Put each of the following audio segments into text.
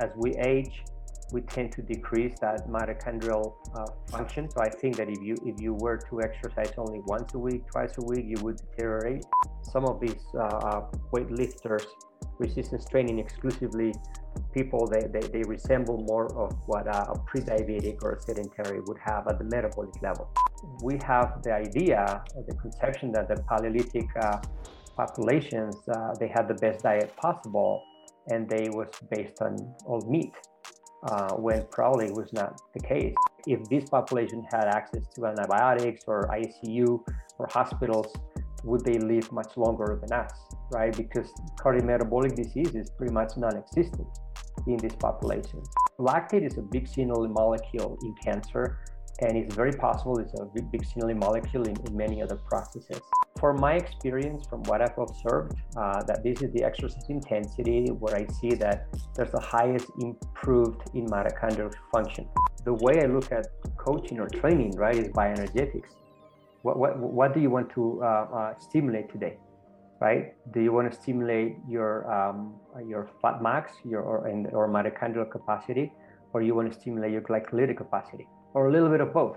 as we age, we tend to decrease that mitochondrial uh, function. So I think that if you if you were to exercise only once a week, twice a week, you would deteriorate. Some of these uh, uh weightlifters, resistance training exclusively people, they, they, they resemble more of what a, a pre-diabetic or sedentary would have at the metabolic level. We have the idea, the conception that the Paleolithic uh, populations, uh, they had the best diet possible and they was based on old meat uh, when probably was not the case. If this population had access to antibiotics or ICU or hospitals, would they live much longer than us, right? Because cardiometabolic disease is pretty much non-existent in this population. Lactate is a big signaling molecule in cancer, and it's very possible it's a big signaling molecule in, in many other processes. For my experience, from what I've observed, uh, that this is the exercise intensity where I see that there's the highest improved in mitochondrial function. The way I look at coaching or training, right, is bioenergetics. What, what, what do you want to uh, uh, stimulate today? right? Do you want to stimulate your um, your fat max, your or, or mitochondrial capacity, or you want to stimulate your glycolytic capacity, or a little bit of both?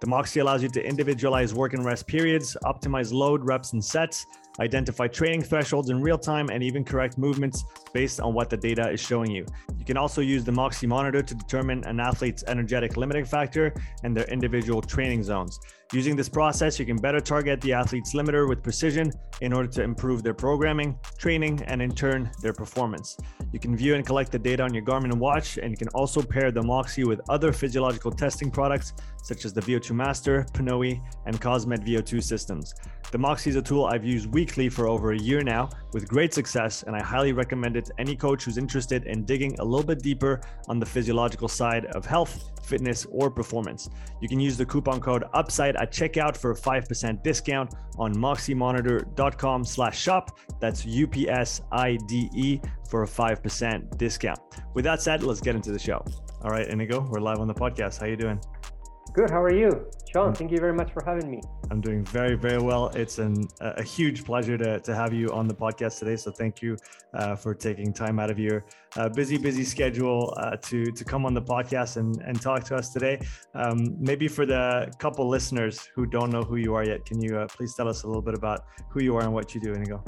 The Moxy allows you to individualize work and rest periods, optimize load, reps, and sets, identify training thresholds in real time, and even correct movements based on what the data is showing you. You can also use the Moxy monitor to determine an athlete's energetic limiting factor and their individual training zones. Using this process, you can better target the athlete's limiter with precision in order to improve their programming, training, and in turn, their performance. You can view and collect the data on your Garmin watch, and you can also pair the Moxy with other physiological testing products such as the VO2 Master, Pnoe, and Cosmed VO2 systems. The Moxy is a tool I've used weekly for over a year now with great success, and I highly recommend it to any coach who's interested in digging a little bit deeper on the physiological side of health, fitness, or performance. You can use the coupon code UPSIDE at checkout for a 5% discount on moxymonitor.com slash shop. That's U-P-S-I-D-E for a 5% discount. With that said, let's get into the show. All right, Inigo, we're live on the podcast. How you doing? Good. How are you, Sean? Thank you very much for having me. I'm doing very, very well. It's an, a huge pleasure to, to have you on the podcast today. So thank you uh, for taking time out of your uh, busy, busy schedule uh, to to come on the podcast and, and talk to us today. Um, maybe for the couple listeners who don't know who you are yet, can you uh, please tell us a little bit about who you are and what you do, Inigo?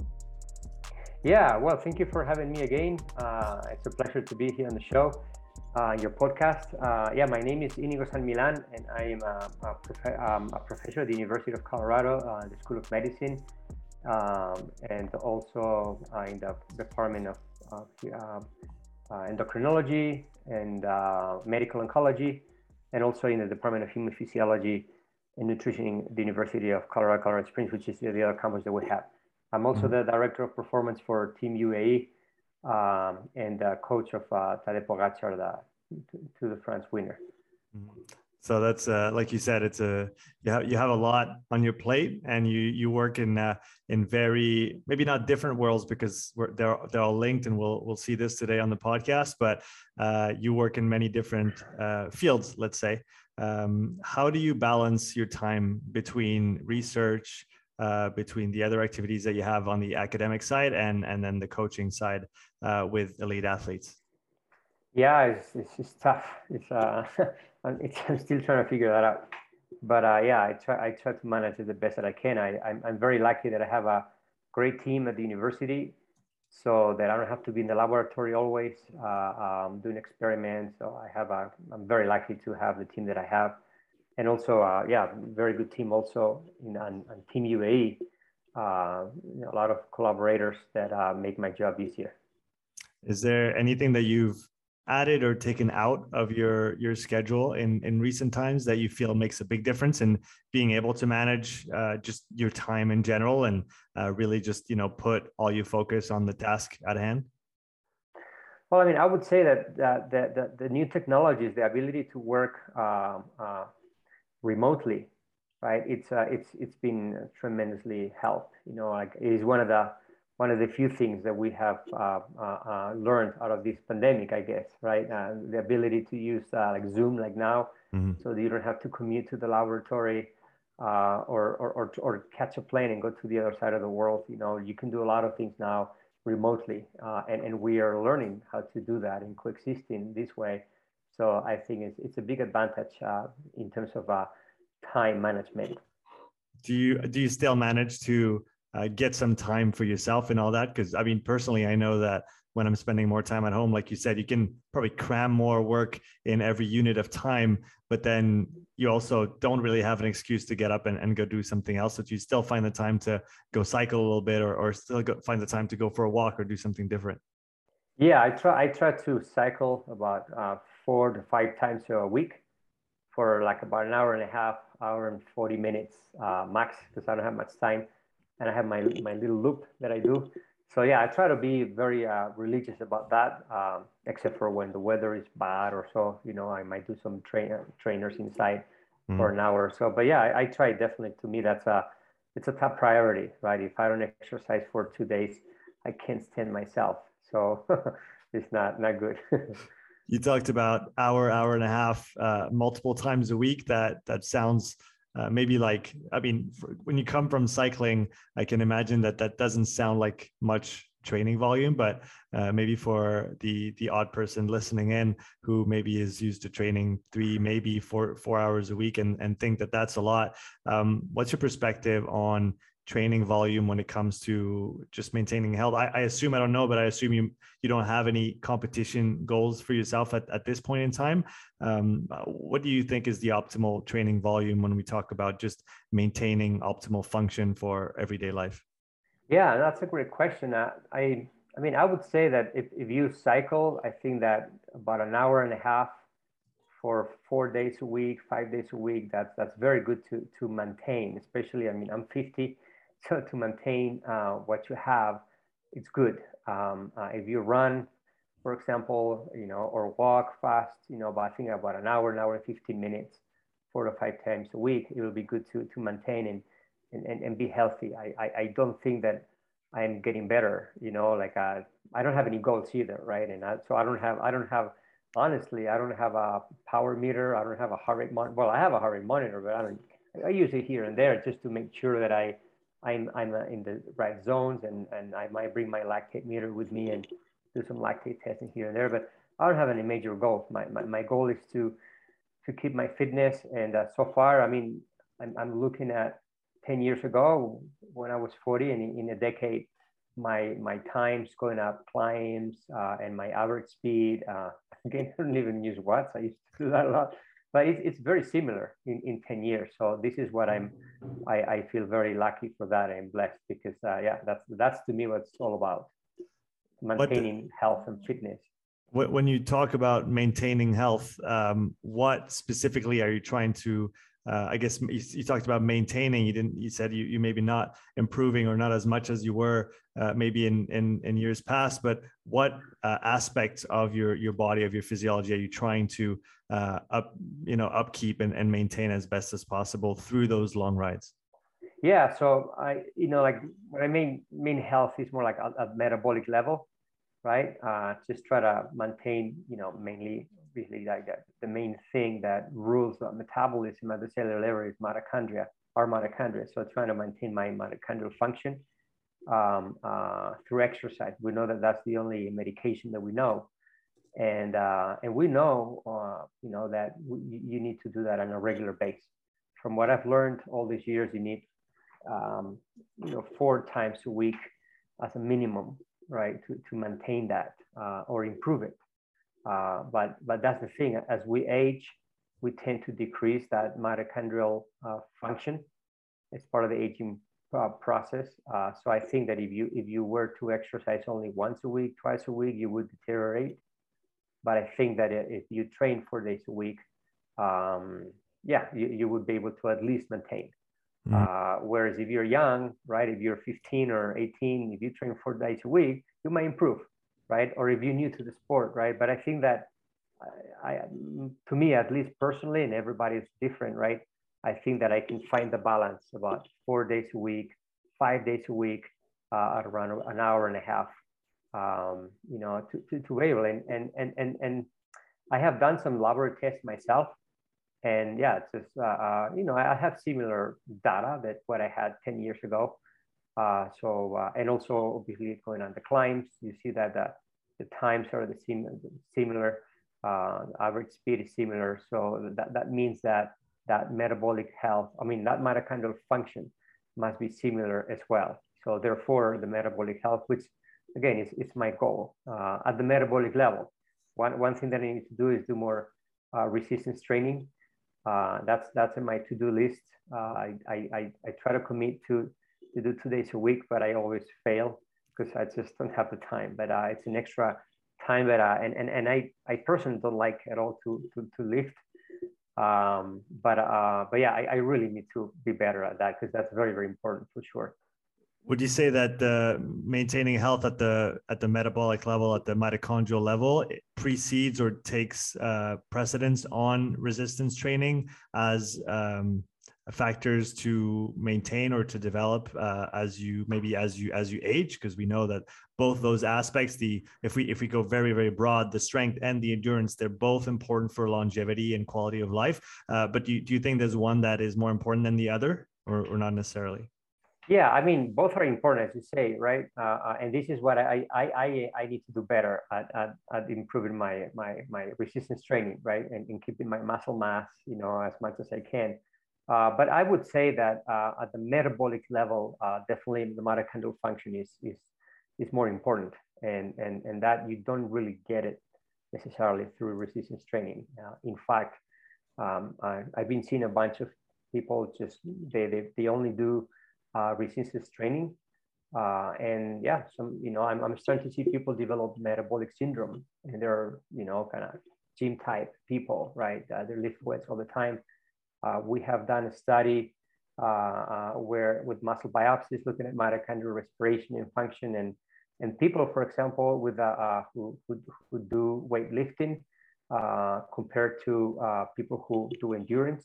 Yeah, well, thank you for having me again. Uh, it's a pleasure to be here on the show uh, your podcast. Uh, yeah, my name is Inigo San Millán, and I am a, a, prof- um, a professor at the University of Colorado, uh, the School of Medicine, um, and also uh, in the Department of uh, Endocrinology and uh, Medical Oncology, and also in the Department of Human Physiology and Nutrition the University of Colorado, Colorado Springs, which is the other campus that we have. I'm also mm-hmm. the director of performance for Team UAE, um, and uh, coach of uh, Tadej Pogacar, the Tour de France winner. Mm-hmm. So that's uh, like you said, it's a you have you have a lot on your plate, and you you work in uh, in very maybe not different worlds because they're they're all linked, and we'll we'll see this today on the podcast. But uh, you work in many different uh, fields. Let's say, um, how do you balance your time between research? Uh, between the other activities that you have on the academic side and and then the coaching side uh, with elite athletes? Yeah, it's, it's, it's tough. It's, uh, it's, I'm still trying to figure that out. But uh, yeah, I try I try to manage it the best that I can. I I'm, I'm very lucky that I have a great team at the university, so that I don't have to be in the laboratory always uh, um, doing experiments. So I have a I'm very lucky to have the team that I have and also, uh, yeah, very good team also in on, on Team UAE. Uh, you know, a lot of collaborators that uh, make my job easier. Is there anything that you've added or taken out of your your schedule in in recent times that you feel makes a big difference in being able to manage uh, just your time in general and uh, really just you know put all your focus on the task at hand? Well, I mean, I would say that, that, that, that the new technologies, the ability to work uh, uh, remotely, right? It's uh, it's it's been tremendously helped. You know, like it is one of the one of the few things that we have uh, uh, uh, learned out of this pandemic, I guess, right? the ability to use like Zoom, like now, mm-hmm. so that you don't have to commute to the laboratory. Uh, or, or, or, or, catch a plane and go to the other side of the world. You know, you can do a lot of things now remotely, uh, and, and we are learning how to do that and coexisting this way. So I think it's, it's a big advantage uh, in terms of uh, time management. Do you do you still manage to uh, get some time for yourself and all that? Because I mean, personally, I know that when I'm spending more time at home, like you said, you can probably cram more work in every unit of time, but then you also don't really have an excuse to get up and, and go do something else. But you still find the time to go cycle a little bit or, or still go, find the time to go for a walk or do something different. Yeah, I try, I try to cycle about uh, four to five times a week for like about an hour and a half, hour and 40 minutes uh, max, because I don't have much time. And I have my, my little loop that I do so yeah, I try to be very uh, religious about that, um, except for when the weather is bad or so. You know, I might do some train trainers inside mm. for an hour or so. But yeah, I, I, try definitely. To me, that's a it's a top priority, right? If I don't exercise for two days, I can't stand myself. So it's not not good. you talked about hour, hour and a half, uh, multiple times a week. That that sounds uh, maybe like i mean when you come from cycling i can imagine that that doesn't sound like much training volume but uh, maybe for the the odd person listening in who maybe is used to training three maybe four four hours a week and and think that that's a lot um, what's your perspective on training volume when it comes to just maintaining health? I, I, assume I don't know, but I assume you you don't have any competition goals for yourself at, at this point in time. Um, what do you think is the optimal training volume when we talk about just maintaining optimal function for everyday life? Yeah, that's a great question. Uh, I I mean, I would say that if, if you cycle, I think that about an hour and a half for four days a week, five days a week, that's that's very good to to maintain. Especially, I mean, I'm 50 so to maintain uh, what you have, it's good. Um, uh, if you run, for example, you know, or walk fast, you know, but I think about an hour, an hour and 15 minutes, four to five times a week, it will be good to, to maintain and, and, and be healthy. I, I, I don't think that I'm getting better, you know, like uh, I don't have any goals either, right? And I, so I don't have, I don't have, honestly, I don't have a power meter. I don't have a heart rate monitor. Well, I have a heart rate monitor, but I don't, I use it here and there just to make sure that I, I'm, I'm in the right zones and, and I might bring my lactate meter with me and do some lactate testing here and there, but I don't have any major goals. My, my, my goal is to, to keep my fitness. And uh, so far, I mean, I'm, I'm looking at 10 years ago when I was 40 and in a decade, my, my times going up climbs uh, and my average speed, uh, again, I don't even use watts. I used to do that a lot but it's, it's very similar in, in 10 years. So this is what I'm, I, I feel very lucky for that I'm blessed because uh, yeah, that's, that's to me what it's all about, maintaining the, health and fitness. When you talk about maintaining health, um, what specifically are you trying to uh, I guess you, you, talked about maintaining. You didn't. You said you, you maybe not improving or not as much as you were uh, maybe in, in in years past. But what uh, aspects of your your body of your physiology are you trying to uh, up you know upkeep and, and maintain as best as possible through those long rides? Yeah. So I you know like what I mean mean health is more like a, a metabolic level, right? Uh, just try to maintain you know mainly obviously like that, the main thing that rules the metabolism at the cellular level is mitochondria, our mitochondria. So trying to maintain my mitochondrial function um, uh, through exercise. We know that that's the only medication that we know. And, uh, and we know, uh, you know, that you need to do that on a regular basis. From what I've learned all these years, you need, um, you know, four times a week as a minimum, right, to, to maintain that uh, or improve it. Uh, but, but that's the thing, as we age, we tend to decrease that mitochondrial uh, function as part of the aging uh, process. Uh, so I think that if you, if you were to exercise only once a week, twice a week, you would deteriorate. But I think that if you train four days a week, um, yeah, you, you would be able to at least maintain. Mm. whereas if you're young, right, if you're 15 or 18, if you train four days a week, you might improve right? Or if you're new to the sport, right? But I think that I, I to me, at least personally, and everybody is different, right? I think that I can find the balance about four days a week, five days a week, uh, at around an hour and a half, um, you know, to, to, to able. And, and, and, and, and I have done some laboratory tests myself. And yeah, it's just, uh, uh, you know, I have similar data that what I had 10 years ago. Uh, so, uh, and also obviously going on the climbs, you see that the, the times are the sim similar, uh, average speed is similar. So that, that means that that metabolic health, I mean, that mitochondrial function must be similar as well. So therefore, the metabolic health, which again is, is my goal uh, at the metabolic level. One, one thing that I need to do is do more uh, resistance training. Uh, that's that's in my to-do list. I, I, I try to commit to, to do two days a week, but I always fail because I just don't have the time. But uh, it's an extra time that I, and, and, and I, I personally don't like at all to, to, to lift um, but uh, but yeah, I, I, really need to be better at that because that's very very important for sure. Would you say that uh, maintaining health at the at the metabolic level, at the mitochondrial level, precedes or takes uh, precedence on resistance training as um, factors to maintain or to develop uh, as you maybe as you as you age because we know that both those aspects the if we if we go very very broad the strength and the endurance they're both important for longevity and quality of life. Uh, but do you, do you think there's one that is more important than the other or, or not necessarily? Yeah i mean both are important as you say right? Uh, uh and this is what I, I i i need to do better at, at, at improving my my my resistance training right? And, and keeping my muscle mass you know as much as i can uh, but I would say that uh, at the metabolic level, uh, definitely the mitochondrial function is, is, is more important and, and, and that you don't really get it necessarily through resistance training. Uh, in fact, um, I, have been seeing a bunch of people just, they, they, they only do uh, resistance training. And yeah, some, you know, I'm, I'm starting to see people develop metabolic syndrome and they're, you know, kind of gym type people, right? They're lift weights all the time Uh, we have done a study uh, uh, where with muscle biopsies looking at mitochondrial respiration and function and and people, for example, with uh, uh, who, who, who do weightlifting compared to people who do endurance,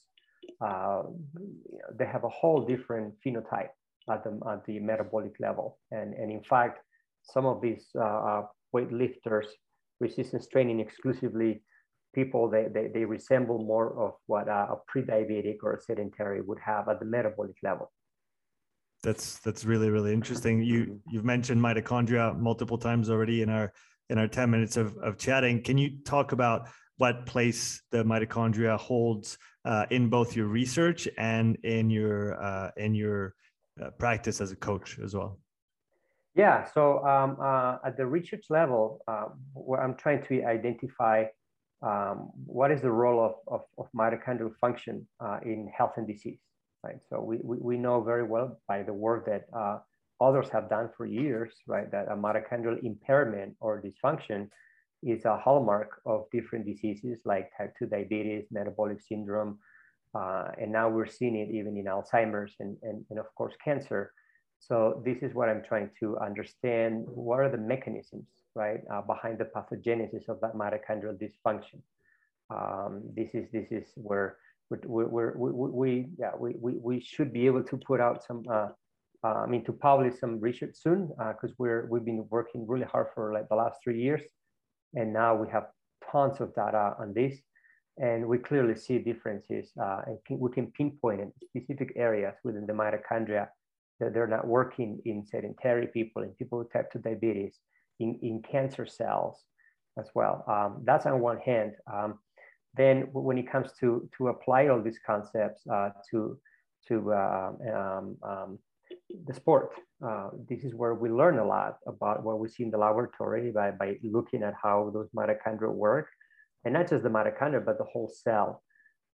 they have a whole different phenotype at the, at the metabolic level. And, and in fact, some of these uh, weightlifters resistance training exclusively people they, they, they resemble more of what a, a pre-diabetic or a sedentary would have at the metabolic level. That's that's really really interesting. You you've mentioned mitochondria multiple times already in our in our 10 minutes of, of chatting. Can you talk about what place the mitochondria holds uh, in both your research and in your uh, in your uh, practice as a coach as well? Yeah so um, uh, at the research level uh, where i'm trying to identify um, what is the role of, of, of mitochondrial function uh, in health and disease, right? So we, we, we, know very well by the work that uh, others have done for years, right, that a mitochondrial impairment or dysfunction is a hallmark of different diseases like type 2 diabetes, metabolic syndrome, uh, and now we're seeing it even in Alzheimer's and, and, and of course cancer. So this is what I'm trying to understand. What are the mechanisms right, uh, behind the pathogenesis of that mitochondrial dysfunction. Um, this is this is where we we we, yeah, we, we, we should be able to put out some, uh, uh, I mean, to publish some research soon, because uh, we're, we've been working really hard for like the last three years. And now we have tons of data on this. And we clearly see differences uh, and can, we can pinpoint in specific areas within the mitochondria that they're not working in sedentary people, in people with type 2 diabetes, in, in cancer cells as well. Um, that's on one hand. Um, then when it comes to, to apply all these concepts uh, to, to uh, um, um, the sport, uh, this is where we learn a lot about what we see in the laboratory by, by looking at how those mitochondria work. And not just the mitochondria, but the whole cell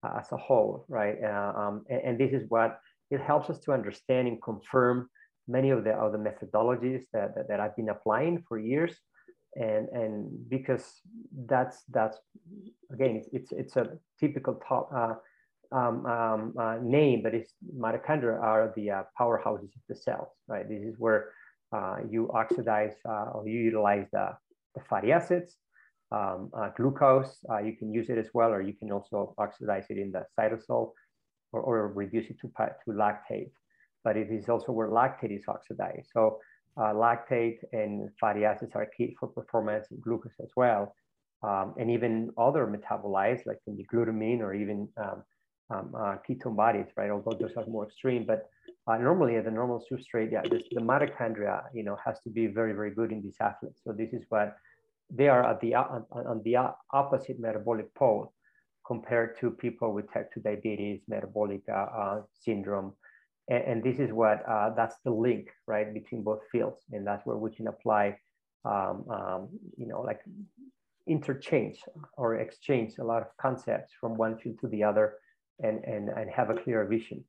uh, as a whole, right? Uh, um, and, and this is what it helps us to understand and confirm many of the other methodologies that, that, that I've been applying for years. And, and because that's, that's again, it's, it's, a typical top, uh, um, um, uh, name, but it's mitochondria are the uh, powerhouses of the cells, right? This is where uh, you oxidize uh, or you utilize the, the fatty acids, um, uh, glucose, you can use it as well, or you can also oxidize it in the cytosol or, or reduce it to, to lactate. But it is also where lactate is oxidized. So uh, lactate and fatty acids are key for performance glucose as well. Um, and even other metabolites like the glutamine or even um, um, uh, ketone bodies, right? Although those are more extreme, but uh, normally at the normal substrate, yeah, this, the mitochondria, you know, has to be very, very good in these athletes. So this is what they are at the on, on the opposite metabolic pole compared to people with type 2 diabetes, metabolic uh, uh, syndrome. And, and, this is what, uh, that's the link, right, between both fields. And that's where we can apply, um, um, you know, like interchange or exchange a lot of concepts from one field to the other and, and, and have a clear vision.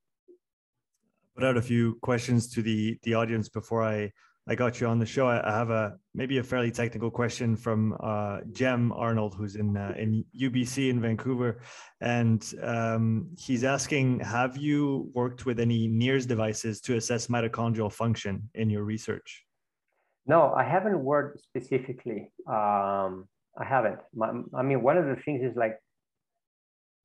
Put out a few questions to the, the audience before I I got you on the show. I have a maybe a fairly technical question from uh, Jem Arnold, who's in uh, in UBC in Vancouver, and um, he's asking: Have you worked with any NIRS devices to assess mitochondrial function in your research? No, I haven't worked specifically. Um, I haven't. My, I mean, one of the things is like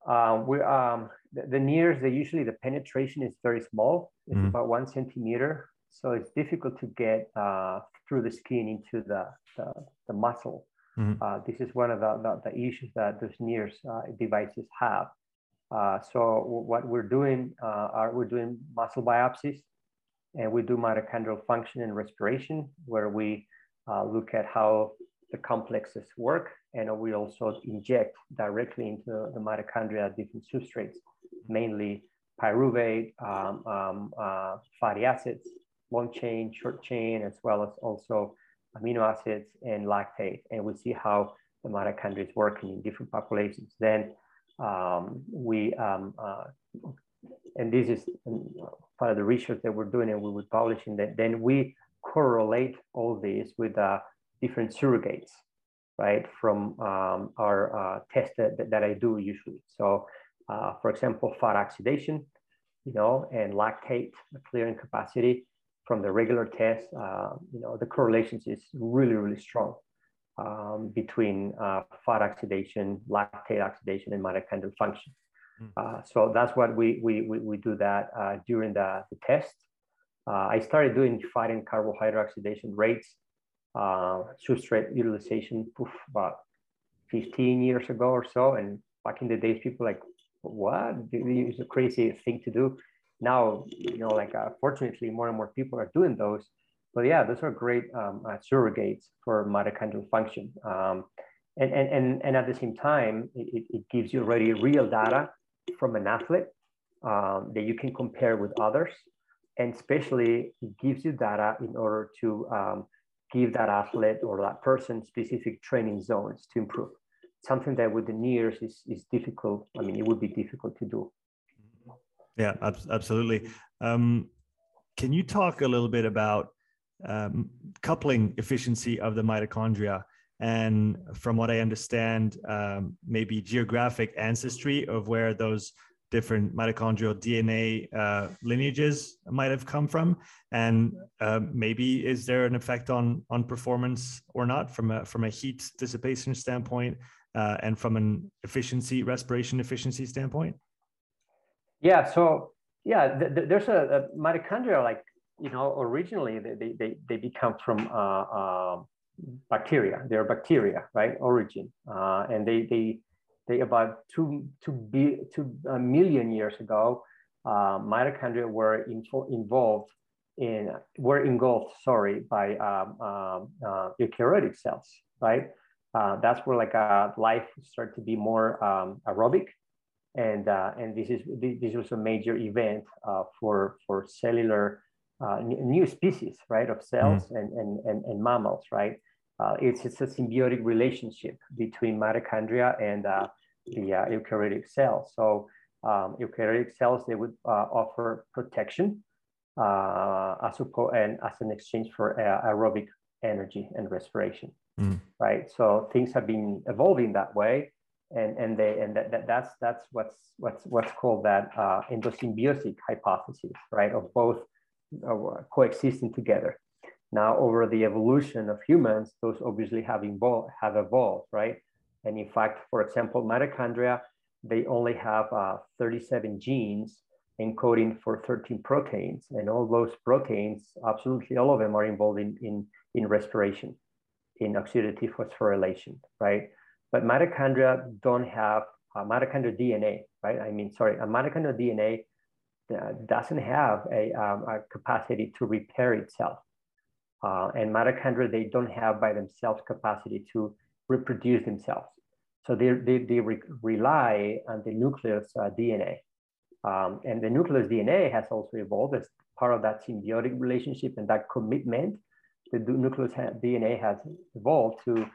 uh, we um, the, the NIRS. They usually the penetration is very small. It's mm. about one centimeter so it's difficult to get uh, through the skin into the, the, the muscle. Mm-hmm. Uh, this is one of the, the, the issues that those NIRS uh, devices have. Uh, so what we're doing uh, are we're doing muscle biopsies and we do mitochondrial function and respiration where we uh, look at how the complexes work and we also inject directly into the mitochondria different substrates, mainly pyruvate, um, um, fatty acids, long chain, short chain, as well as also amino acids and lactate. And we see how the mitochondria is working in different populations. Then um, we, um, uh, and this is part of the research that we're doing and we would publish in that, then we correlate all this with uh, different surrogates, right, from um, our uh, test that, that I do usually. So uh, for example, fat oxidation, you know, and lactate clearing capacity from the regular test, uh, you know, the correlations is really, really strong um, between uh, fat oxidation, lactate oxidation, and mitochondrial function. Mm. Uh, so that's what we, we, we, we do that uh, during the, the test. Uh, I started doing fat and carbohydrate oxidation rates, uh, substrate utilization poof, about 15 years ago or so. And back in the days, people like, what? It's a crazy thing to do now, you know, like uh, fortunately, more and more people are doing those. But yeah, those are great um, uh, surrogates for mitochondrial function. Um, and, and, and, and at the same time, it, it gives you already real data from an athlete um, that you can compare with others. And especially, it gives you data in order to um, give that athlete or that person specific training zones to improve. Something that with the NIRS is, is difficult. I mean, it would be difficult to do. Yeah, absolutely. Um, can you talk a little bit about um, coupling efficiency of the mitochondria and, from what I understand, um, maybe geographic ancestry of where those different mitochondrial DNA uh, lineages might have come from, and uh, maybe is there an effect on on performance or not from a from a heat dissipation standpoint uh, and from an efficiency respiration efficiency standpoint? Yeah. So yeah, th- th- there's a, a, mitochondria like you know originally they they they become from uh, uh, bacteria. They're bacteria, right? Origin, uh, and they they they about two two be two a million years ago, uh, mitochondria were info- involved in were engulfed sorry by um, um, uh, eukaryotic cells, right? Uh, that's where like life started to be more um, aerobic and uh, and this is this was a major event uh, for for cellular uh, new species right of cells mm. and, and, and and mammals right uh, it's it's a symbiotic relationship between mitochondria and uh, the uh, eukaryotic cells so um, eukaryotic cells they would offer protection as and as an exchange for aerobic energy and respiration mm. right so things have been evolving that way and and they and that, that that's that's what's what's what's called that uh, endosymbiotic hypothesis, right? Of both uh, coexisting together. Now, over the evolution of humans, those obviously have evolved, have evolved, right? And in fact, for example, mitochondria, they only have uh, 37 genes encoding for 13 proteins. And all those proteins, absolutely all of them are involved in, in, in respiration, in oxidative phosphorylation, right? But mitochondria don't have uh, mitochondrial DNA, right? I mean, sorry, a mitochondrial DNA uh, doesn't have a, um, a capacity to repair itself. Uh, and mitochondria, they don't have by themselves capacity to reproduce themselves. So they, they, they re rely on the nucleus uh, DNA. Um, and the nucleus DNA has also evolved as part of that symbiotic relationship and that commitment. The nucleus DNA has evolved to,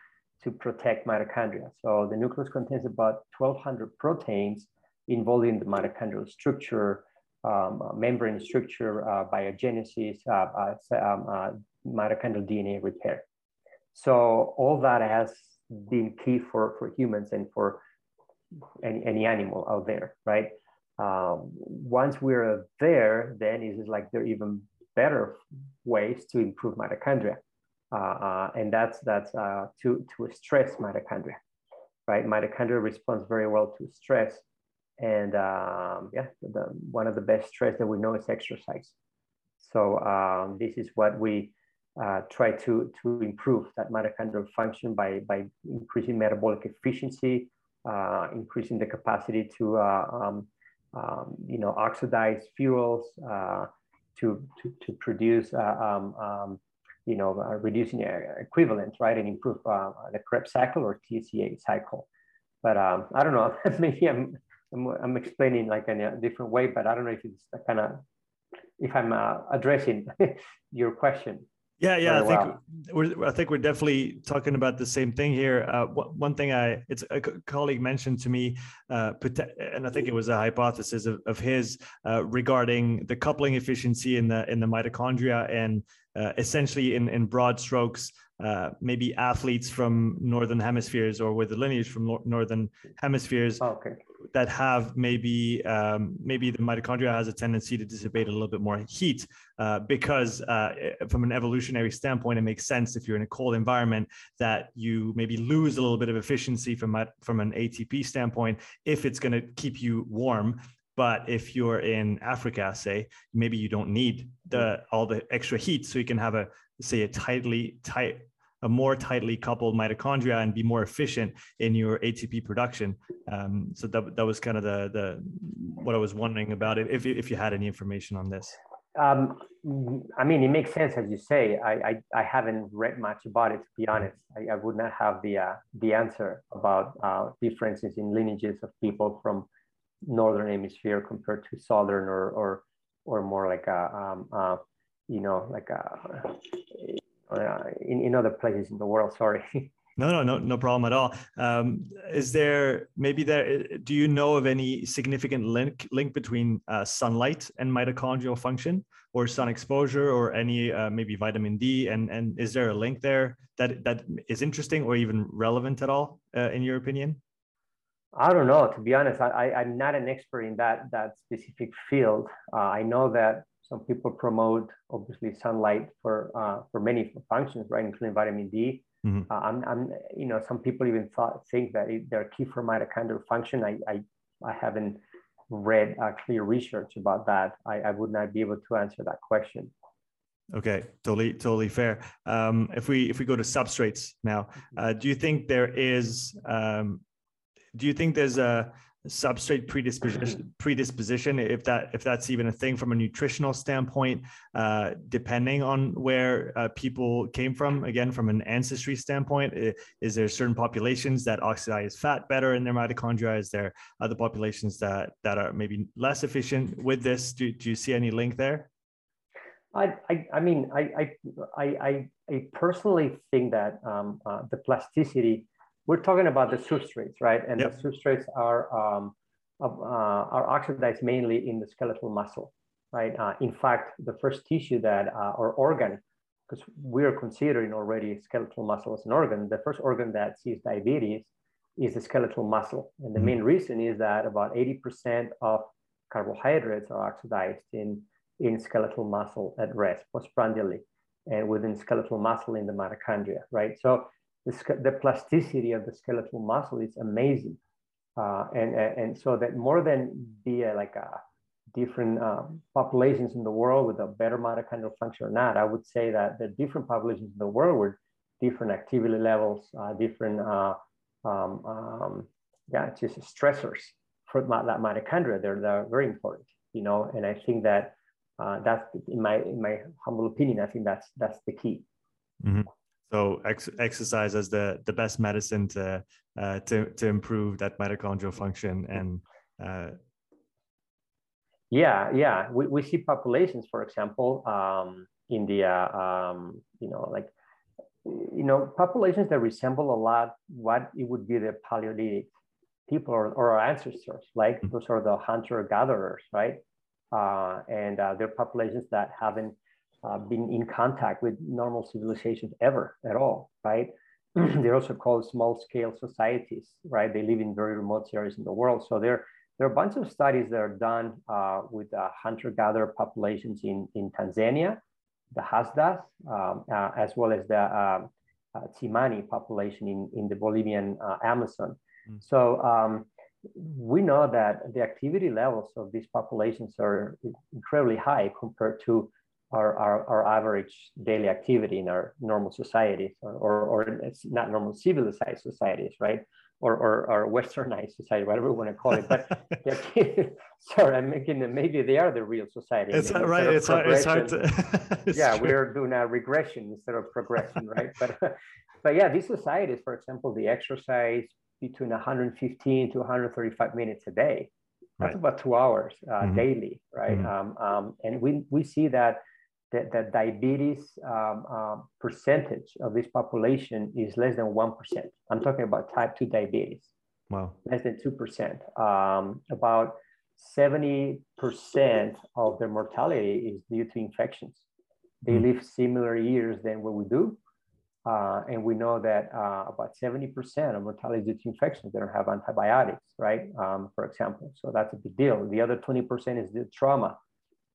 to protect mitochondria. So the nucleus contains about 1,200 proteins involved in the mitochondrial structure, um, uh, membrane structure, uh, biogenesis, uh, uh um, uh, mitochondrial DNA repair. So all that has been key for, for humans and for any, any animal out there, right? Um, once we're there, then it's like there are even better ways to improve mitochondria. Uh, uh, and that's, that's uh, to, to stress mitochondria, right? Mitochondria responds very well to stress. And um, yeah, the, one of the best stress that we know is exercise. So um, this is what we uh, try to, to improve that mitochondrial function by, by increasing metabolic efficiency, uh, increasing the capacity to, uh, um, um, you know, oxidize fuels, to, to, to produce, um, um, you know, uh, reducing equivalent, right, and improve uh, the Krebs cycle or TCA cycle. But um, I don't know, maybe I'm, I'm, I'm, explaining like in a different way, but I don't know if it's kind of, if I'm uh, addressing your question. Yeah, yeah, I think we're I think we're definitely talking about the same thing here. Uh, one thing I it's a colleague mentioned to me, uh, and I think it was a hypothesis of, of his uh, regarding the coupling efficiency in the in the mitochondria and uh, essentially in in broad strokes, uh, maybe athletes from northern hemispheres or with the lineage from northern hemispheres oh, okay. That have maybe um, maybe the mitochondria has a tendency to dissipate a little bit more heat uh, because uh, from an evolutionary standpoint it makes sense if you're in a cold environment that you maybe lose a little bit of efficiency from from an ATP standpoint if it's going to keep you warm. But if you're in Africa, say, maybe you don't need the all the extra heat, so you can have a say a tightly tight a more tightly coupled mitochondria and be more efficient in your ATP production. Um, so that, that was kind of the, the what I was wondering about it, if, if you had any information on this. Um, I mean, it makes sense as you say. I, I, I haven't read much about it to be honest. I, I would not have the uh, the answer about uh, differences in lineages of people from northern hemisphere compared to southern or or or more like a um, uh, you know like a uh, in, in other places in the world. Sorry. No, no, no, no problem at all. Um, is there maybe there? Do you know of any significant link link between uh, sunlight and mitochondrial function, or sun exposure, or any uh, maybe vitamin D? And and is there a link there that that is interesting or even relevant at all, uh, in your opinion? I don't know. To be honest, I, I am not an expert in that that specific field. Uh, I know that some people promote obviously sunlight for uh, for many functions, right, including vitamin D. Mm-hmm. Uh, I'm, I'm, you know, some people even thought think that it, they're key for mitochondrial function. I, I, I haven't read uh, clear research about that. I, I would not be able to answer that question. Okay, totally, totally fair. Um, if we if we go to substrates now, mm-hmm. uh, do you think there is? Um, do you think there's a substrate predisposition predisposition if that if that's even a thing from a nutritional standpoint uh, depending on where uh, people came from. Again from an ancestry standpoint is there certain populations that oxidize fat better in their mitochondria? Is there other populations that that are maybe less efficient with this? Do, do you see any link there? I, I, I mean I, I I I personally think that um, uh, the plasticity we're talking about the substrates, right? And yep. the substrates are um, uh, are oxidized mainly in the skeletal muscle, right? Uh, in fact, the first tissue that uh, or organ, because we are considering already skeletal muscle as an organ, the first organ that sees diabetes is the skeletal muscle, and the mm-hmm. main reason is that about 80% of carbohydrates are oxidized in in skeletal muscle at rest postprandially. and within skeletal muscle in the mitochondria, right? So the, the plasticity of the skeletal muscle is amazing. Uh, and, and so that more than be a, like a different um, populations in the world with a better mitochondrial function or not, I would say that the different populations in the world with different activity levels, uh, different, uh, um, um, yeah, just stressors for that mitochondria, they're, they're very important, you know, and I think that uh, that's in my in my humble opinion. I think that's that's the key. Mm-hmm. So ex- exercise as the the best medicine to uh, to to improve that mitochondrial function and. Uh... yeah, yeah, we, we see populations, for example, um, in the uh, um, you know like you know populations that resemble a lot what it would be the Paleolithic people or, or our ancestors, like mm-hmm. those are the hunter gatherers, right? uh, and uh, they're populations that haven't uh, been in contact with normal civilizations ever at all, right? they're also called small scale societies, right? They live in very remote areas in the world. So there, there are a bunch of studies that are done uh, with uh, hunter-gatherer populations in, in Tanzania, the Hadzas, um, uh, as well as the um, Tsimane population in, in the Bolivian Amazon. Mm. So um, we know that the activity levels of these populations are incredibly high compared to our, our, our average daily activity in our normal societies or, or, or it's not normal civilized societies, right? Or, or, or westernized society, whatever we want to call it. But sorry, I'm making them, maybe they are the real society. It's not right. It's hard, it's hard to. it's yeah, true. we're doing a regression instead of progression, right? But, but yeah, these societies, for example, the exercise, between 115 to 135 minutes a day. That's right. about two hours uh, mm-hmm. daily, right? Mm-hmm. Um, um, and we, we see that that, that diabetes um, uh, percentage of this population is less than 1%. I'm talking about type 2 diabetes. Wow. Less than 2%. Um, about 70% of their mortality is due to infections. They mm. live similar years than what we do, uh, and we know that uh, about 70% of mortality is due to infections, they don't have antibiotics, right? Um, for example, so that's a big deal. The other 20% is the trauma.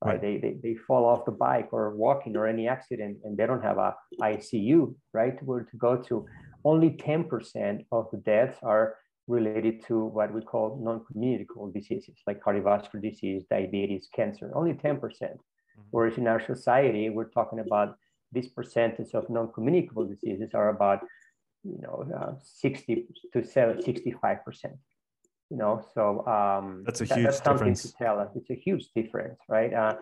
Right. They, they, they fall off the bike or walking or any accident and they don't have a ICU, right? Where to go to. Only 10% of the deaths are related to what we call non-communicable diseases like cardiovascular disease, diabetes, cancer, only 10%. percent mm-hmm. Whereas in our society, we're talking about this percentage of non-communicable diseases are about, you know, uh, 60 to 65 percent. You know, so um, that's a huge that, that's something difference. to tell us. It's a huge difference, right? Uh,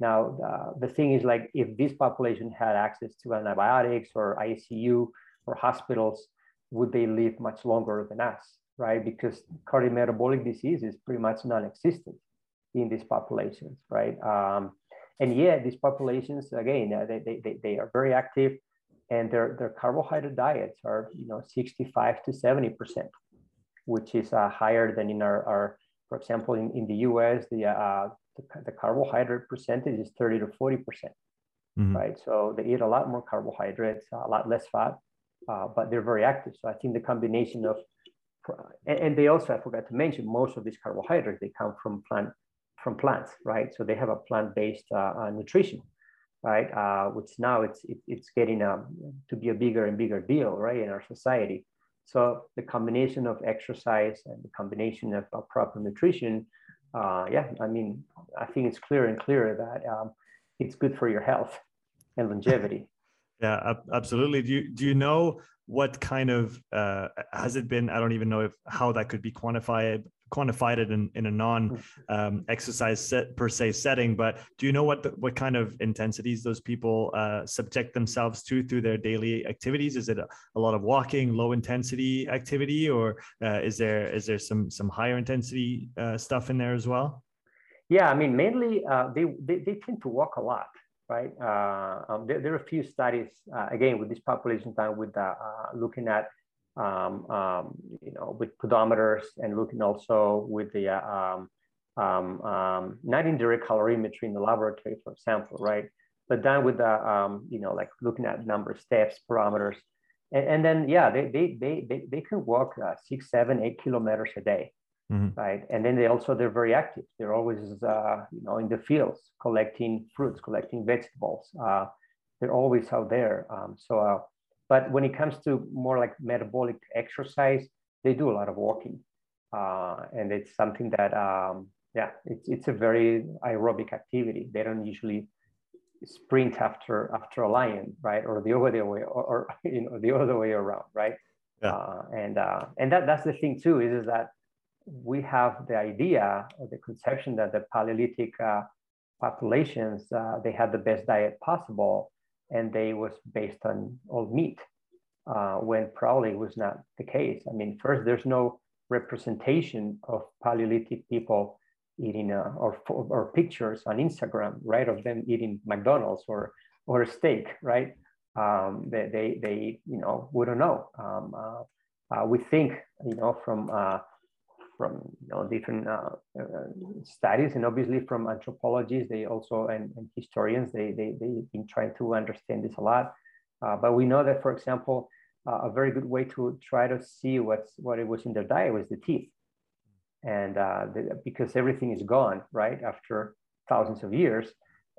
now, uh, the thing is, like, if this population had access to antibiotics or ICU or hospitals, would they live much longer than us, right? Because cardiometabolic disease is pretty much non-existent in these populations, right? Um, and yet these populations, again, uh, they, they, they are very active and their, their carbohydrate diets are, you know, 65 to 70%, which is uh, higher than in our, our, for example, in, in the US, the, uh, the, the, carbohydrate percentage is 30 to 40%, mm-hmm. right? So they eat a lot more carbohydrates, a lot less fat, uh, but they're very active. So I think the combination of, and, and they also, I forgot to mention, most of these carbohydrates, they come from plant from plants, right? So they have a plant-based uh, uh, nutrition, right? Uh, which now it's it, it's getting um, to be a bigger and bigger deal, right, in our society. So the combination of exercise and the combination of, of proper nutrition, uh, yeah, I mean, I think it's clearer and clearer that um, it's good for your health and longevity. Yeah, absolutely. Do you do you know what kind of uh, has it been? I don't even know if how that could be quantified quantified it in, in a non um, exercise set per se setting, but do you know what the, what kind of intensities those people uh, subject themselves to through their daily activities? Is it a, a lot of walking, low intensity activity, or uh, is there is there some some higher intensity uh, stuff in there as well? Yeah, I mean, mainly uh, they, they, they tend to walk a lot, right? Uh, um, there, there, are a few studies uh, again with this population time with looking at um, um, you know, with pedometers and looking also with the uh, um, um, um, not indirect calorimetry in the laboratory, for example, right? But then with the, um, you know, like looking at number of steps, parameters. And, and then, yeah, they, they, they, they, they can walk uh, six, seven, eight kilometers a day, mm-hmm. right? And then they also, they're very active. They're always, uh, you know, in the fields, collecting fruits, collecting vegetables, uh, they're always out there. Um, so, uh, but when it comes to more like metabolic exercise, they do a lot of walking, uh, and it's something that um, yeah, it's it's a very aerobic activity. They don't usually sprint after after a lion, right, or the other way, or, or you know the other way around, right? Yeah. Uh, and uh, and that that's the thing too is, is that we have the idea or the conception that the Paleolithic uh, populations uh, they had the best diet possible, and they was based on old meat, uh, when probably was not the case. I mean, first there's no representation of Paleolithic people eating uh, or or pictures on Instagram, right, of them eating McDonald's or or a steak, right? Um, they, they they you know we don't know. Um, uh, uh, we think you know from uh, from you know different uh, uh, studies and obviously from anthropologists they also and, and historians they they they've been trying to understand this a lot. but we know that for example a very good way to try to see what's what it was in their diet was the teeth and uh, the, because everything is gone right after thousands of years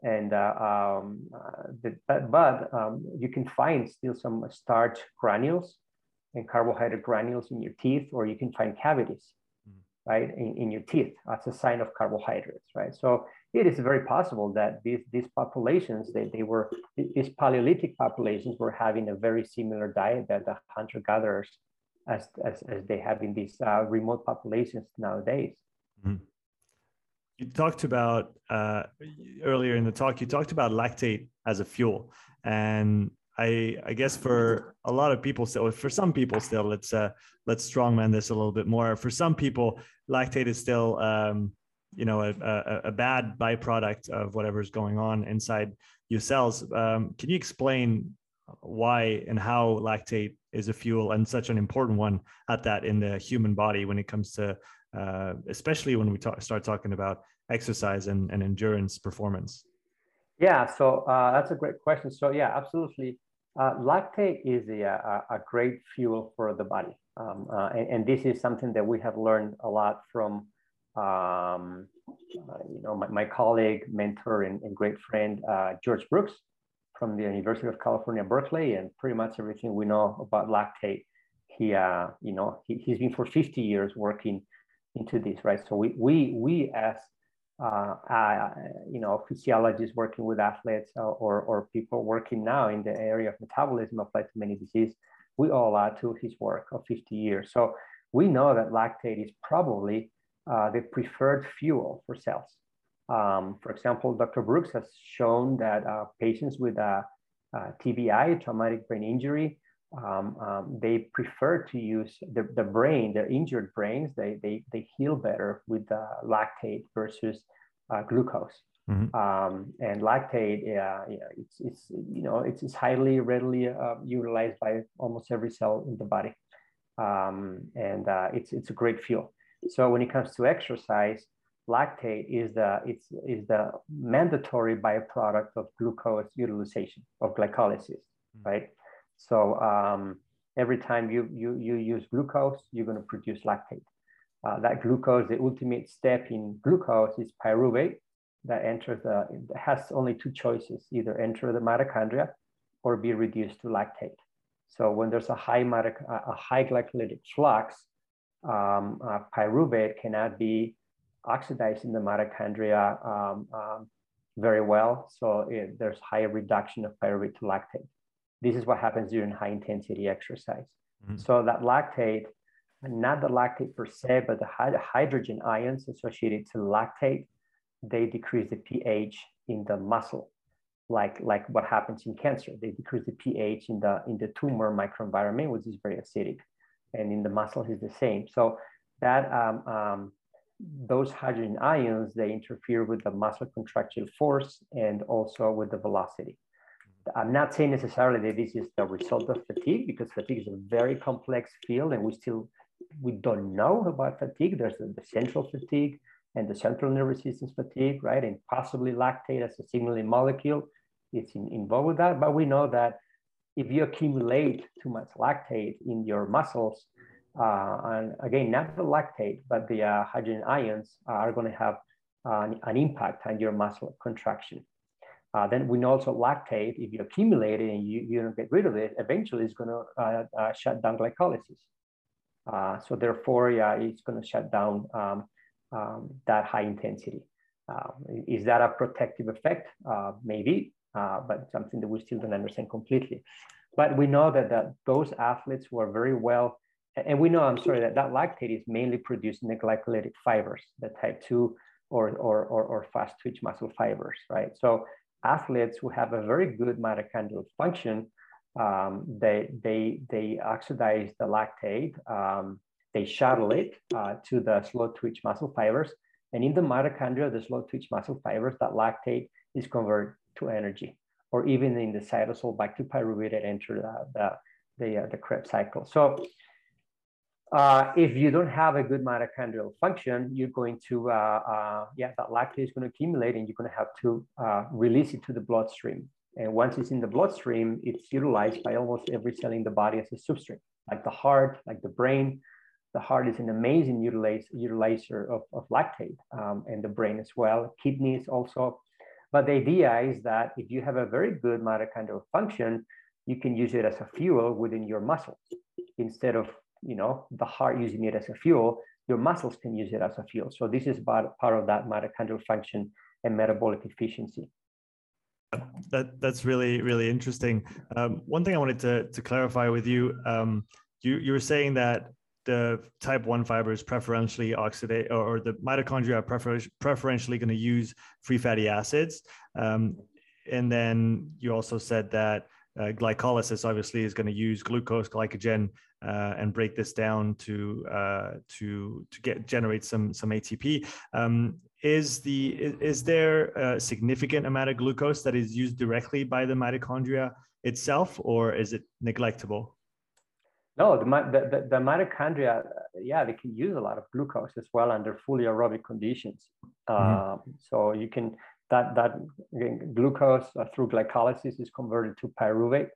and uh, um, uh, the, but um, you can find still some starch granules and carbohydrate granules in your teeth or you can find cavities. Right in, in your teeth as a sign of carbohydrates right so it is very possible that these, these populations they, they were these paleolithic populations were having a very similar diet that the hunter-gatherers as, as, as they have in these uh, remote populations nowadays. Mm-hmm. You talked about uh, earlier in the talk, you talked about lactate as a fuel. And I, I guess for a lot of people still, for some people still, let's uh, let's strongman this a little bit more. For some people, lactate is still, um, you know, a, a, a, bad byproduct of whatever's going on inside your cells. Um, can you explain why and how lactate is a fuel and such an important one at that in the human body when it comes to uh, especially when we talk, start talking about exercise and, and endurance performance yeah so uh, that's a great question so yeah absolutely uh, lactate is a, a, great fuel for the body um, uh, and, and, this is something that we have learned a lot from um, uh, you know my, my, colleague mentor and, and great friend uh, george brooks from the University of California, Berkeley, and pretty much everything we know about lactate. He, uh, you know, he, he's been for 50 years working into this, right? So we, we, we as, uh, uh, you know, physiologists working with athletes or, or people working now in the area of metabolism applied to many diseases, we owe a lot to his work of 50 years. So we know that lactate is probably uh, the preferred fuel for cells. Um, for example, Dr. Brooks has shown that uh, patients with a, a, TBI, traumatic brain injury, um, um, they prefer to use the, the brain, their injured brains, they, they, they heal better with uh, lactate versus uh, glucose. Mm-hmm. Um, and lactate, yeah, yeah, it's, it's, you know, it's, it's highly readily uh, utilized by almost every cell in the body. Um, and uh, it's, it's a great fuel. So when it comes to exercise, lactate is the it's is the mandatory byproduct of glucose utilization of glycolysis, mm-hmm. right? So um, every time you you you use glucose, you're going to produce lactate. Uh, that glucose, the ultimate step in glucose is pyruvate that enters the has only two choices: either enter the mitochondria or be reduced to lactate. So when there's a high mitoc- a high glycolytic flux, um, uh, pyruvate cannot be oxidized in the mitochondria um, um, very well. So it, there's high reduction of pyruvate to lactate. This is what happens during high intensity exercise. Mm-hmm. So that lactate, not the lactate per se, but the hydrogen ions associated to lactate, they decrease the pH in the muscle, like, like what happens in cancer. They decrease the pH in the, in the tumor microenvironment, which is very acidic. And in the muscle is the same. So that um, um, those hydrogen ions, they interfere with the muscle contractile force and also with the velocity. I'm not saying necessarily that this is the result of fatigue because fatigue is a very complex field and we still, we don't know about fatigue. There's the, the central fatigue and the central nervous system fatigue, right? And possibly lactate as a signaling molecule is in, involved with that. But we know that if you accumulate too much lactate in your muscles, uh, and again, not the lactate, but the uh, hydrogen ions are going to have an, an, impact on your muscle contraction. Uh, then we know also lactate, if you accumulate it and you, you don't get rid of it, eventually it's going to uh, uh, shut down glycolysis. Uh, so therefore, yeah, it's going to shut down um, um, that high intensity. Uh, is that a protective effect? Uh, maybe, but something that we still don't understand completely. But we know that, that those athletes were very well, and we know, I'm sorry, that that lactate is mainly produced in the glycolytic fibers, the type 2 or, or, or, or fast twitch muscle fibers, right? So athletes who have a very good mitochondrial function, um, they, they, they oxidize the lactate, um, they shuttle it uh, to the slow twitch muscle fibers. And in the mitochondria, the slow twitch muscle fibers, that lactate is converted to energy, or even in the cytosol back to pyruvate and enter the, the, the, uh, the Krebs cycle. So uh, if you don't have a good mitochondrial function, you're going to, uh, uh, yeah, that lactate is going to accumulate and you're going to have to uh, release it to the bloodstream. And once it's in the bloodstream, it's utilized by almost every cell in the body as a substrate, like the heart, like the brain. The heart is an amazing utilize, utilizer of, of lactate um, and the brain as well, kidneys also. But the idea is that if you have a very good mitochondrial function, you can use it as a fuel within your muscles instead of you know, the heart using it as a fuel, your muscles can use it as a fuel. So this is part, part of that mitochondrial function and metabolic efficiency. That that's really really interesting. Um, one thing I wanted to to clarify with you, um, you you were saying that the type one fibers preferentially oxidate or, the mitochondria are prefer, preferentially going to use free fatty acids, um, and then you also said that uh, glycolysis obviously is going to use glucose glycogen uh, and break this down to uh, to to get generate some some ATP. Um, is the is, is, there a significant amount of glucose that is used directly by the mitochondria itself, or is it neglectable? No, the, the, the, mitochondria, yeah, they can use a lot of glucose as well under fully aerobic conditions. Mm-hmm. Uh, so you can that that glucose uh, through glycolysis is converted to pyruvate,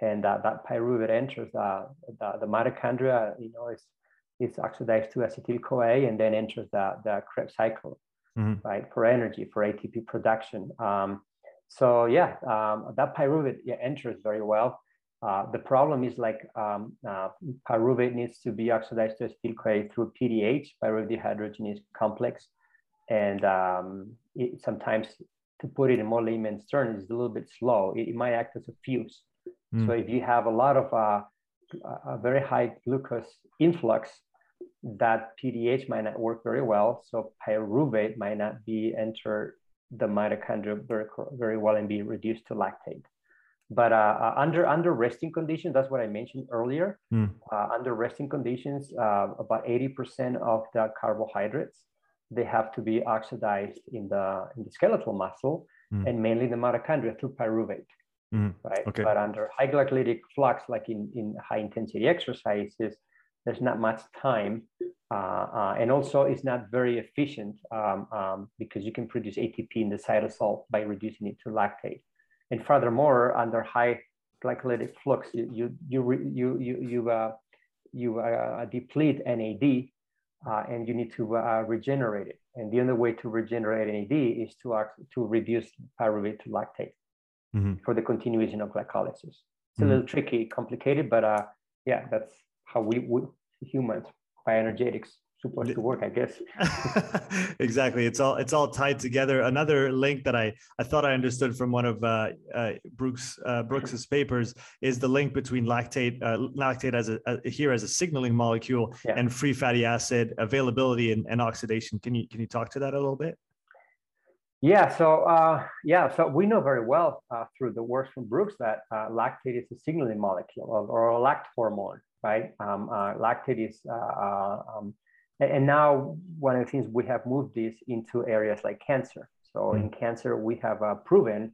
and uh, that pyruvate enters the, the, the mitochondria. You know, it's it's oxidized to acetyl CoA and then enters the the Krebs cycle, mm-hmm. right, for energy for ATP production. Um, so yeah, um, that pyruvate yeah, enters very well. Uh, the problem is like um, uh, pyruvate needs to be oxidized to acetyl CoA through PDH, pyruvate dehydrogenase complex, and um, it, sometimes to put it in more layman's terms, it's a little bit slow. It, it, might act as a fuse. Mm. So if you have a lot of uh, a very high glucose influx, that PDH might not work very well. So pyruvate might not be enter the mitochondria very, very well and be reduced to lactate. But uh, uh, under under resting conditions, that's what I mentioned earlier. Mm. Uh, under resting conditions, uh, about 80% of the carbohydrates they have to be oxidized in the in the skeletal muscle mm. and mainly the mitochondria through pyruvate. Mm. Right. Okay. But under high glycolytic flux, like in, in high intensity exercises, there's not much time. Uh, uh, and also it's not very efficient um, um, because you can produce ATP in the cytosol by reducing it to lactate. And furthermore, under high glycolytic flux, you you you you you you, uh, you uh, deplete NAD uh, and you need to uh, regenerate it. And the only way to regenerate NAD is to, to reduce pyruvate to lactate mm-hmm. for the continuation of glycolysis. It's mm-hmm. a little tricky, complicated, but uh, yeah, that's how we, we humans, bioenergetics, supposed to work, I guess. exactly. It's all it's all tied together. Another link that I I thought I understood from one of uh, uh, Brooks uh, Brooks's papers is the link between lactate uh, lactate as a, a, here as a signaling molecule yeah. and free fatty acid availability and, and oxidation. Can you can you talk to that a little bit? Yeah, so uh, yeah, so we know very well uh, through the work from Brooks that uh, lactate is a signaling molecule or, or a lact hormone, right? Um, uh, lactate is uh, uh, um, and now one of the things we have moved this into areas like cancer. So mm. in cancer, we have uh, proven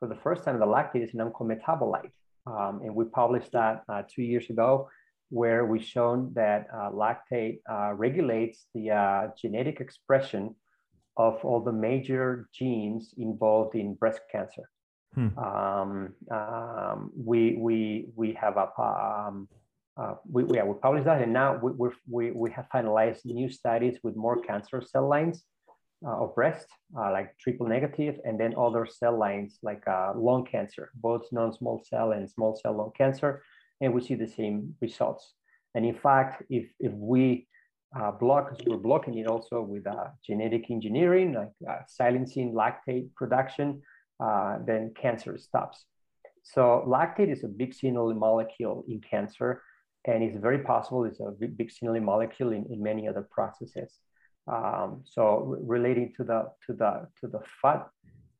for the first time the lactate is an oncometabolite. Um, and we published that uh, two years ago, where we shown that uh, lactate uh, regulates the uh, genetic expression of all the major genes involved in breast cancer. Hmm. Um, um, we, we, we have a, um, uh, we, yeah, we published that and now we, we, we have finalized new studies with more cancer cell lines uh, of breast, uh, like triple negative, and then other cell lines like uh, lung cancer, both non-small cell and small cell lung cancer, and we see the same results. And in fact, if, if we uh, we're blocking it also with uh, genetic engineering, like uh, silencing lactate production, then cancer stops. So lactate is a big signaling molecule in cancer, and it's very possible it's a big, big signaling molecule in, in many other processes. Um, so relating to the to the to the fat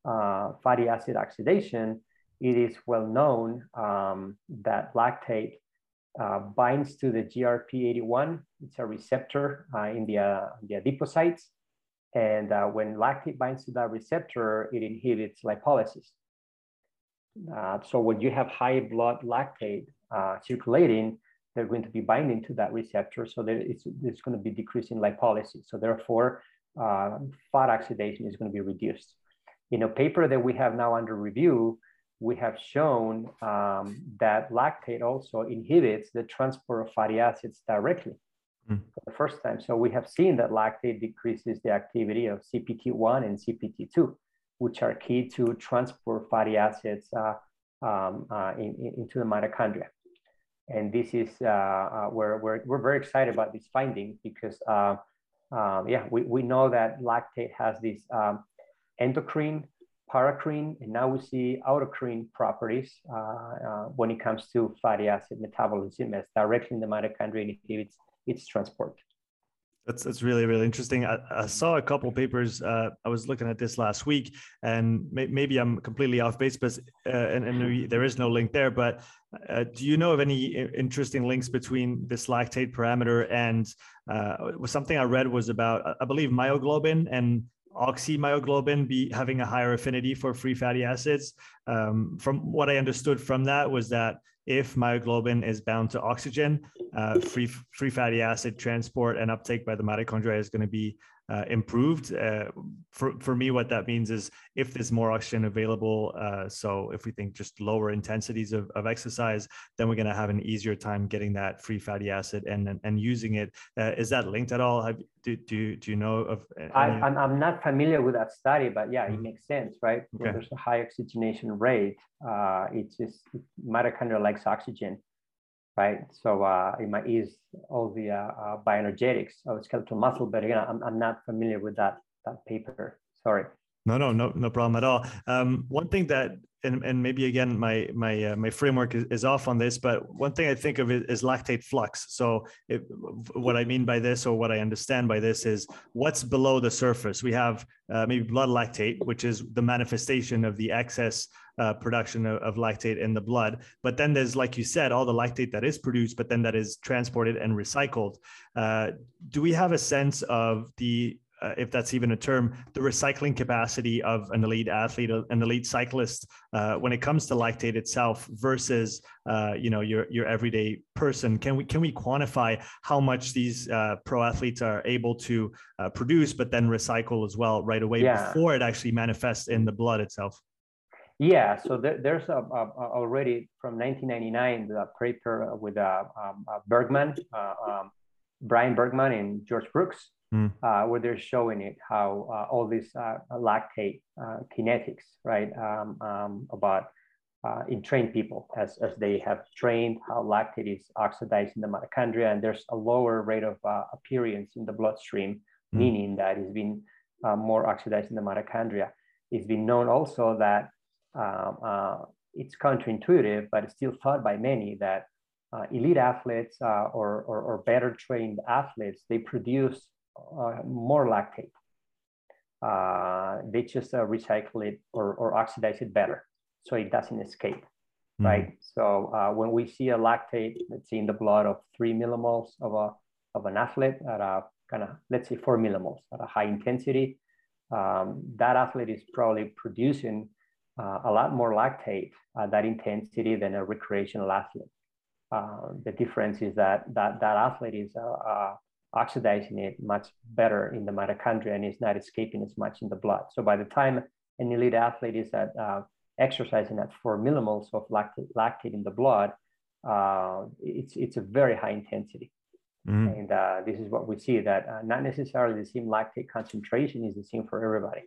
uh, fatty acid oxidation, it is well known um, that lactate uh, binds to the GRP81. It's a receptor uh, in the, uh, the adipocytes. And uh, when lactate binds to that receptor, it inhibits lipolysis. Uh, so when you have high blood lactate circulating, they're going to be binding to that receptor. So there it's, it's going to be decreasing lipolysis. So therefore, uh, fat oxidation is going to be reduced. In a paper that we have now under review, we have shown um, that lactate also inhibits the transport of fatty acids directly mm. for the first time. So we have seen that lactate decreases the activity of CPT1 and CPT2, which are key to transport fatty acids uh, um, uh, in, in, into the mitochondria and this is uh, uh, where we're, we're very excited about this finding because uh, um, yeah, we, we know that lactate has this um, endocrine, paracrine, and now we see autocrine properties uh, uh, when it comes to fatty acid metabolism as directly in the mitochondria inhibits its transport. That's that's really really interesting. I, I saw a couple papers. Uh, I was looking at this last week, and may, maybe I'm completely off base, but uh, and, and there is no link there. But uh, do you know of any interesting links between this lactate parameter and uh, something I read was about I believe myoglobin and oxymyoglobin be having a higher affinity for free fatty acids. Um, from what I understood from that was that if myoglobin is bound to oxygen, uh, free free fatty acid transport and uptake by the mitochondria is going to be uh, improved. Uh, for, for me, what that means is if there's more oxygen available, uh, so if we think just lower intensities of, of exercise, then we're going to have an easier time getting that free fatty acid and and, and using it. Uh, is that linked at all? Have, do, do, do you know of? I, I'm, I'm not familiar with that study, but yeah, it mm-hmm. makes sense, right? Okay. When there's a high oxygenation rate, uh, it's just mitochondria likes oxygen right? So uh, it might ease all the uh, uh, bioenergetics of skeletal muscle, but again, I'm, I'm not familiar with that, that paper. Sorry. No, no, no, no problem at all. Um, one thing that, and, and maybe again, my my uh, my framework is, is off on this, but one thing I think of is, is lactate flux. So, what I mean by this, or what I understand by this, is what's below the surface. We have uh, maybe blood lactate, which is the manifestation of the excess uh, production of, of, lactate in the blood. But then there's, like you said, all the lactate that is produced, but then that is transported and recycled. Uh, do we have a sense of the uh, if that's even a term, the recycling capacity of an elite athlete, an elite cyclist, uh, when it comes to lactate itself versus, uh, you know, your your everyday person. Can we can we quantify how much these uh, pro athletes are able to uh, produce, but then recycle as well right away yeah. before it actually manifests in the blood itself? Yeah, so there, there's a, a, already from 1999 the paper with uh, um, uh, Bergman, uh, um, Bryan Bergman and George Brooks, mm. where they're showing it how uh, all this uh, lactate kinetics, right, um, um about in trained people as, as they have trained how lactate is oxidized in the mitochondria, and there's a lower rate of appearance in the bloodstream, mm. meaning that it's been more oxidized in the mitochondria. It's been known also that um, uh, it's counterintuitive, but it's still thought by many that uh, elite athletes uh, or, or, or, better trained athletes, they produce uh, more lactate. Uh, they just uh, recycle it or, or oxidize it better so it doesn't escape, mm. right? So when we see a lactate, let's in the blood of three millimoles of, a, of an athlete at a kind of, let's say four millimoles at a high intensity, um, that athlete is probably producing uh, a lot more lactate at that intensity than a recreational athlete. Uh, the difference is that that, that athlete is uh, uh, oxidizing it much better in the mitochondria and is not escaping as much in the blood. So by the time an elite athlete is at uh, exercising at four millimoles of lactate, lactate in the blood, uh, it's, it's a very high intensity. Mm-hmm. And uh, this is what we see that uh, not necessarily the same lactate concentration is the same for everybody.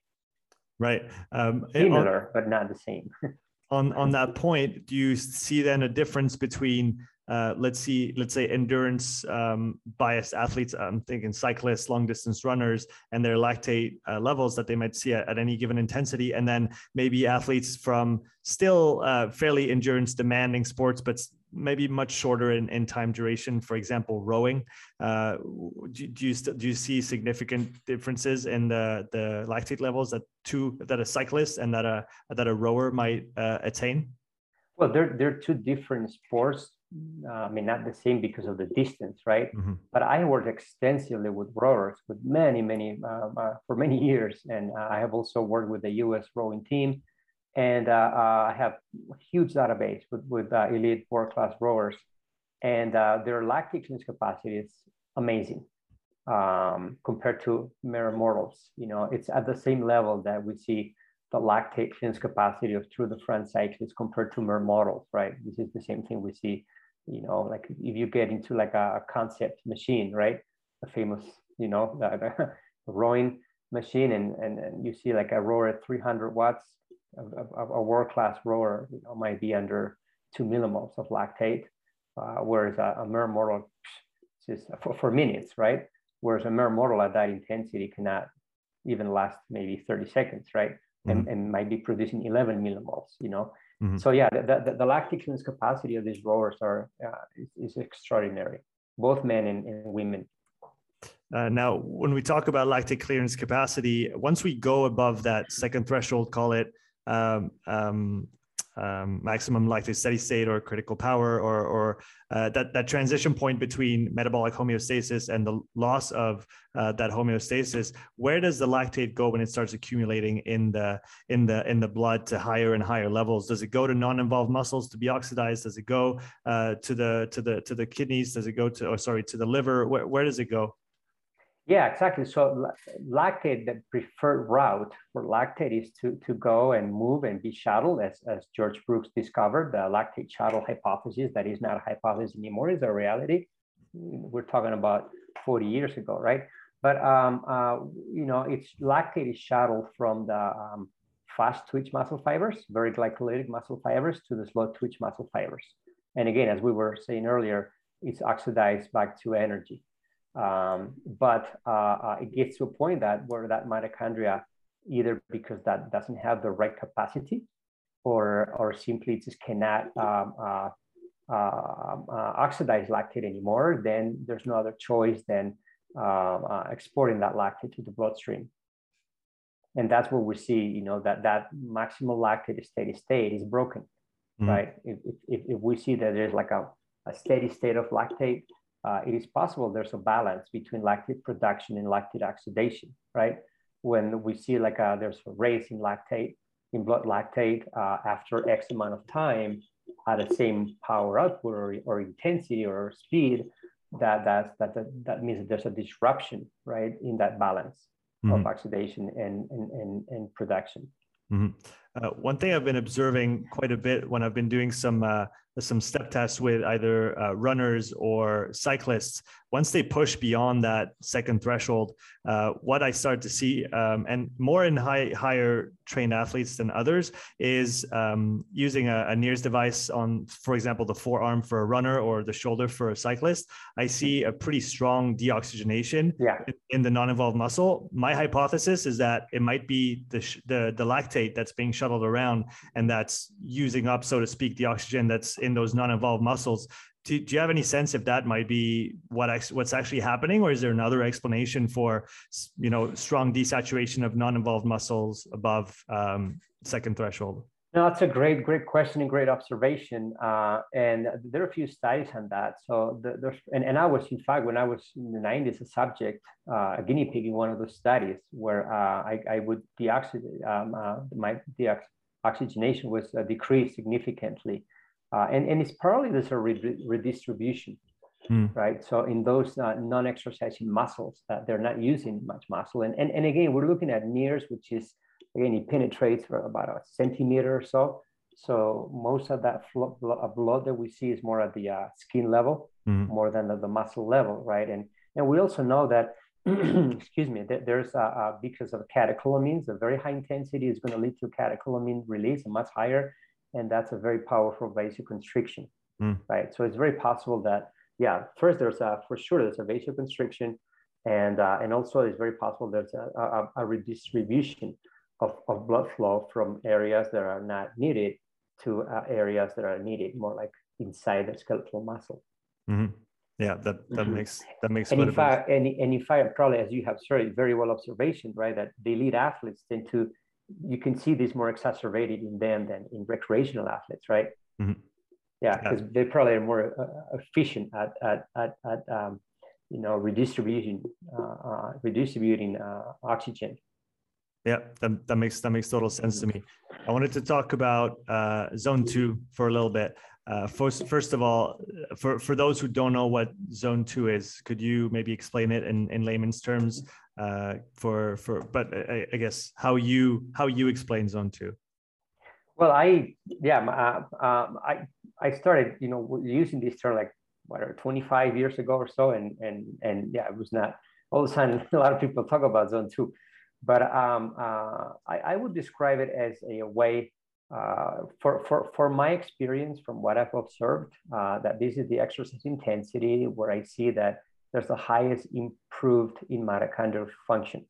Right. Um, Similar, on, but not the same. on on that point, do you see then a difference between uh, let's see, let's say endurance um, biased athletes. I'm thinking cyclists, long distance runners, and their lactate uh, levels that they might see at, at, any given intensity, and then maybe athletes from still uh, fairly endurance demanding sports, but maybe much shorter in, in time duration. For example, rowing. Uh, do, do, you do you see significant differences in the the lactate levels that two that a cyclist and that a that a rower might uh, attain? Well, they're they're two different sports uh, I mean, not the same because of the distance, right? Mm-hmm. But I worked extensively with rowers with many, many, uh, uh, for many years. And uh, I have also worked with the US rowing team. And uh, uh, I have a huge database with, with elite world class rowers. And their lactate clearance capacity is amazing um, compared to mere mortals. You know, it's at the same level that we see the lactate clearance capacity of Tour de France cyclists compared to mere mortals, right? This is the same thing we see, you know, like if you get into like a, concept machine, right? a famous, you know, the, the rowing machine and, and, and you see like a rower at 300 watts, a, a, a world-class rower you know, might be under two millimoles of lactate, uh, whereas a, a mere mortal is for, for minutes, right? Whereas a mere mortal at that intensity cannot even last maybe 30 seconds, right? and, mm-hmm. and might be producing 11 millimoles, you know. Mm-hmm. So yeah, the, the, the, lactic clearance capacity of these rowers are uh, is, is, extraordinary, both men and, and women. Uh, now, when we talk about lactic clearance capacity, once we go above that second threshold, call it um, um, um, maximum lactate steady state or critical power or, or uh, that, that transition point between metabolic homeostasis and the loss of uh, that homeostasis where does the lactate go when it starts accumulating in the in the in the blood to higher and higher levels? Does it go to non-involved muscles to be oxidized? Does it go uh, to the to the to the kidneys? Does it go to or sorry to the liver? Where, where does it go yeah, exactly. So lactate, the preferred route for lactate is to, to go and move and be shuttled, as, as George Brooks discovered, the lactate shuttle hypothesis, that is not a hypothesis anymore, is a reality. We're talking about 40 years ago, right? But, um, uh, you know, it's lactate is shuttled from the um, fast twitch muscle fibers, very glycolytic muscle fibers, to the slow twitch muscle fibers. And again, as we were saying earlier, it's oxidized back to energy. Um, but uh, uh, it gets to a point that where that mitochondria, either because that doesn't have the right capacity, or or simply just cannot um, uh, um, uh, oxidize lactate anymore, then there's no other choice than um, uh, exporting that lactate to the bloodstream. And that's where we see, you know, that that maximal lactate steady state is broken, mm-hmm. right? If, if, if we see that there's like a, a steady state of lactate, uh, it is possible there's a balance between lactate production and lactate oxidation, right? When we see like a, uh, there's a raise in lactate, in blood lactate uh, after X amount of time at the same power output or, or intensity or speed, that, that's, that, that, that means that there's a disruption, right, in that balance mm-hmm. of oxidation and, and, and, and production. Mm-hmm. Uh, one thing I've been observing quite a bit when I've been doing some uh, some step tests with either uh, runners or cyclists once they push beyond that second threshold uh, what i start to see um, and more in high higher trained athletes than others is um, using a, a NIRS device on for example the forearm for a runner or the shoulder for a cyclist i see a pretty strong deoxygenation yeah. in, the non-involved muscle my hypothesis is that it might be the, the the lactate that's being shuttled around and that's using up so to speak the oxygen that's in those non-involved muscles. Do, do you have any sense if that might be what what's actually happening, or is there another explanation for you know strong desaturation of non-involved muscles above um, second threshold? No, that's a great, great question and great observation. Uh, and there are a few studies on that. So the, there's, and, and I was, in fact, when I was in the 90s, a subject, uh, a guinea pig in one of those studies where uh, I, I would deoxidate, um, uh, my deoxygenation was uh, decreased significantly. Uh, and, and it's partly this a redistribution, mm. right? So in those uh, non-exercising muscles that they're not using much muscle. And, and, and again, we're looking at NIRS, which is, again, it penetrates for about a centimeter or so. So most of that blood that we see is more at the uh, skin level. mm-hmm. more than the, the muscle level, right? And and we also know that excuse me, that there's a, a, because of catecholamines, a very high intensity is going to lead to catecholamine release, much higher, and that's a very powerful vasoconstriction, mm. right? So it's very possible that, yeah, first there's a for sure there's a vasoconstriction, and uh, and also it's very possible there's a, a, a redistribution of, of blood flow from areas that are not needed to uh, areas that are needed, more like inside the skeletal muscle. Mm-hmm yeah that that mm-hmm. makes that makes and in fact and, and in fact probably as you have started very well observation right that the elite athletes tend to you can see this more exacerbated in them than in recreational athletes right mm-hmm. yeah because yeah. they probably are more uh, efficient at at at, at um, you know redistributing uh, uh, redistributing uh, oxygen yeah, that, that makes that makes total sense to me. I wanted to talk about uh, zone two for a little bit. Uh, first, first of all, for, for those who don't know what zone two is, could you maybe explain it in, in layman's terms? Uh, for for, but I, I, guess how you how you explain zone two. Well, I yeah, uh, um, I I started you know using this term like whatever 25 years ago or so, and and and yeah, it was not all of a sudden a lot of people talk about zone two, but um, uh, I, I would describe it as a way uh, for, for, for my experience, from what I've observed, uh, that this is the exercise intensity where I see that there's the highest improved in mitochondrial function.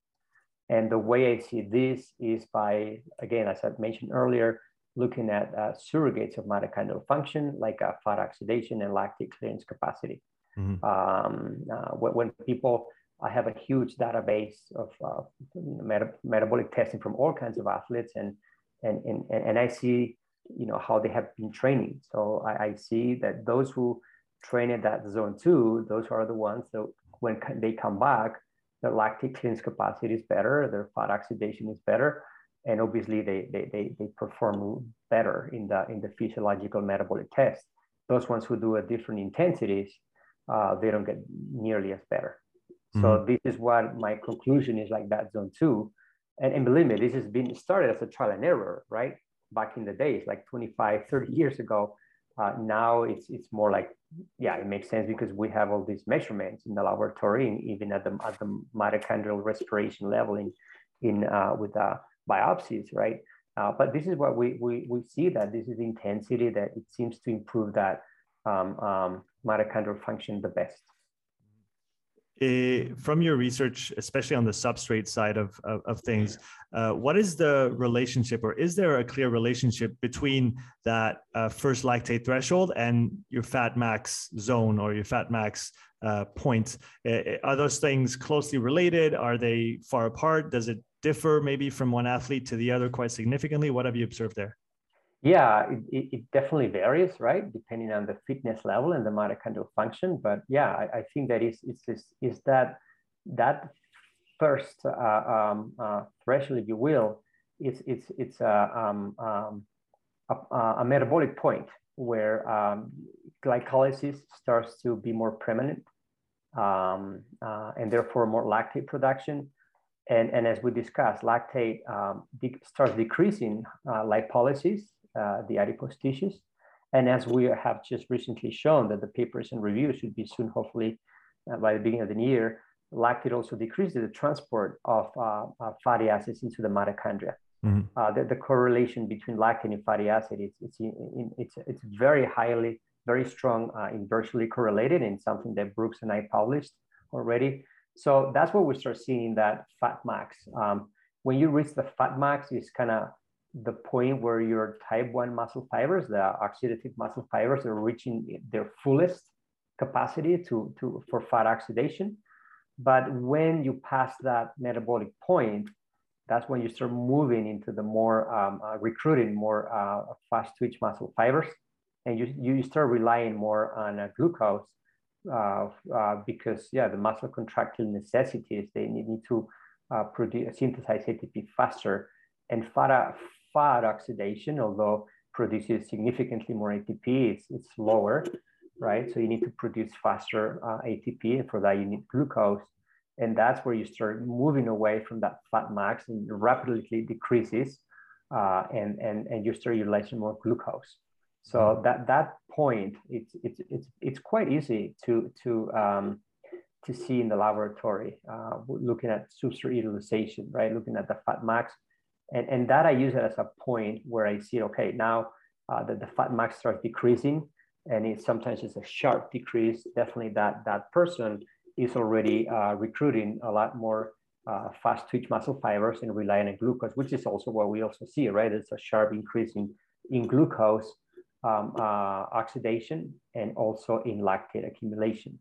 And the way I see this is by, again, as I mentioned earlier, looking at uh, surrogates of mitochondrial function like uh, fat oxidation and lactate clearance capacity. Mm-hmm. Um, uh, when, people, I have a huge database of uh, meta- metabolic testing from all kinds of athletes, and and, and, and I see, you know, how they have been training. So I, I see that those who train at that zone two, those are the ones that when they come back, their lactate clearance capacity is better, their fat oxidation is better, and obviously they, they, they, they perform better in the, in the physiological metabolic test. Those ones who do at different intensities, uh, they don't get nearly as better. Mm-hmm. So this is what my conclusion is like that zone two and, and believe me, this has been started as a trial and error, right? Back in the days, like 25, 30 years ago. Uh, now it's it's more like, yeah, it makes sense because we have all these measurements in the laboratory, and even at the at the mitochondrial respiration level in in uh, with the biopsies, right? Uh, but this is what we, we we see that this is intensity that it seems to improve that um, um, mitochondrial function the best. Uh, from your research, especially on the substrate side of, of, of things, uh, what is the relationship, or is there a clear relationship between that uh, first lactate threshold and your fat max zone or your fat max uh, point? Uh, are those things closely related? Are they far apart? Does it differ maybe from one athlete to the other quite significantly? What have you observed there? Yeah, it, it, it, definitely varies, right, depending on the fitness level and the mitochondrial function. But yeah, I, I think that is is is, is that that first uh, um, uh, threshold, if you will, it's it's it's a, um, um, a, a, metabolic point where um, glycolysis starts to be more prominent, um, uh, and therefore more lactate production. And, and as we discussed, lactate um, de- starts decreasing uh, lipolysis uh, the adipose tissues. And as we have just recently shown that the papers and reviews should be soon, hopefully uh, by the beginning of the year, lactate also decreases the transport of uh, uh, fatty acids into the mitochondria. Mm-hmm. Uh, the, the, correlation between lactate and fatty acid is it's, it's, it's very highly, very strong, uh, inversely correlated and something that Brooks and I published already. So that's what we start seeing that fat max. Um, when you reach the fat max, it's kind of the point where your type 1 muscle fibers, the oxidative muscle fibers, are reaching their fullest capacity to, to, for fat oxidation. But when you pass that metabolic point, that's when you start moving into the more um, uh, recruiting more uh, fast twitch muscle fibers. And you, you start relying more on uh, glucose uh, uh, because, yeah, the muscle contractile necessities, they need, need to uh, produce, synthesize ATP faster. And fat, fat oxidation, although produces significantly more ATP, it's, it's lower, right? So you need to produce faster uh, ATP, and for that you need glucose. And that's where you start moving away from that fat max and rapidly decreases, uh, and, and, and you start utilizing more glucose. So mm-hmm. that that point, it's it's it's it's quite easy to to um, to see in the laboratory, uh, looking at substrate utilization, right? Looking at the fat max, and and that I use it as a point where I see, okay, now uh, that the fat max starts decreasing, and it sometimes it's a sharp decrease. Definitely, that that person is already uh, recruiting a lot more uh, fast twitch muscle fibers and relying on glucose, which is also what we also see, right? It's a sharp increase in, in glucose um, uh, oxidation and also in lactate accumulation.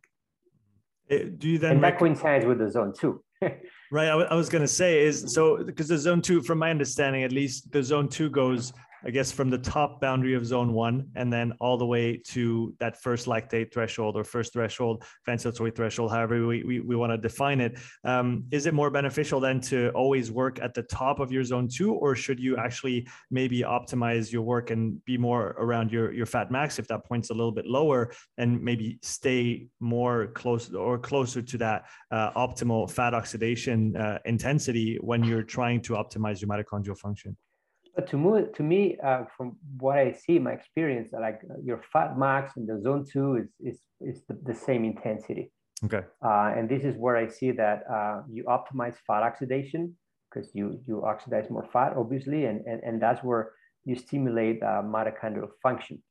Eh, do you then and that coincides with the zone two? right. I, I was going to say is so because the zone two, from my understanding, at least the zone two goes I guess from the top boundary of zone one and then all the way to that first lactate threshold or first threshold, ventilatory threshold, however we, we, we want to define it. Um, is it more beneficial then to always work at the top of your zone two, or should you actually maybe optimize your work and be more around your, your fat max if that point's a little bit lower and maybe stay more close or closer to that uh, optimal fat oxidation uh, intensity when you're trying to optimize your mitochondrial function? But to move, to me, uh, from what I see, my experience, like uh, your fat max in the zone two is is is the, the same intensity. Okay. Uh, and this is where I see that uh, you optimize fat oxidation because you you oxidize more fat, obviously, and and, and that's where you stimulate uh, mitochondrial function.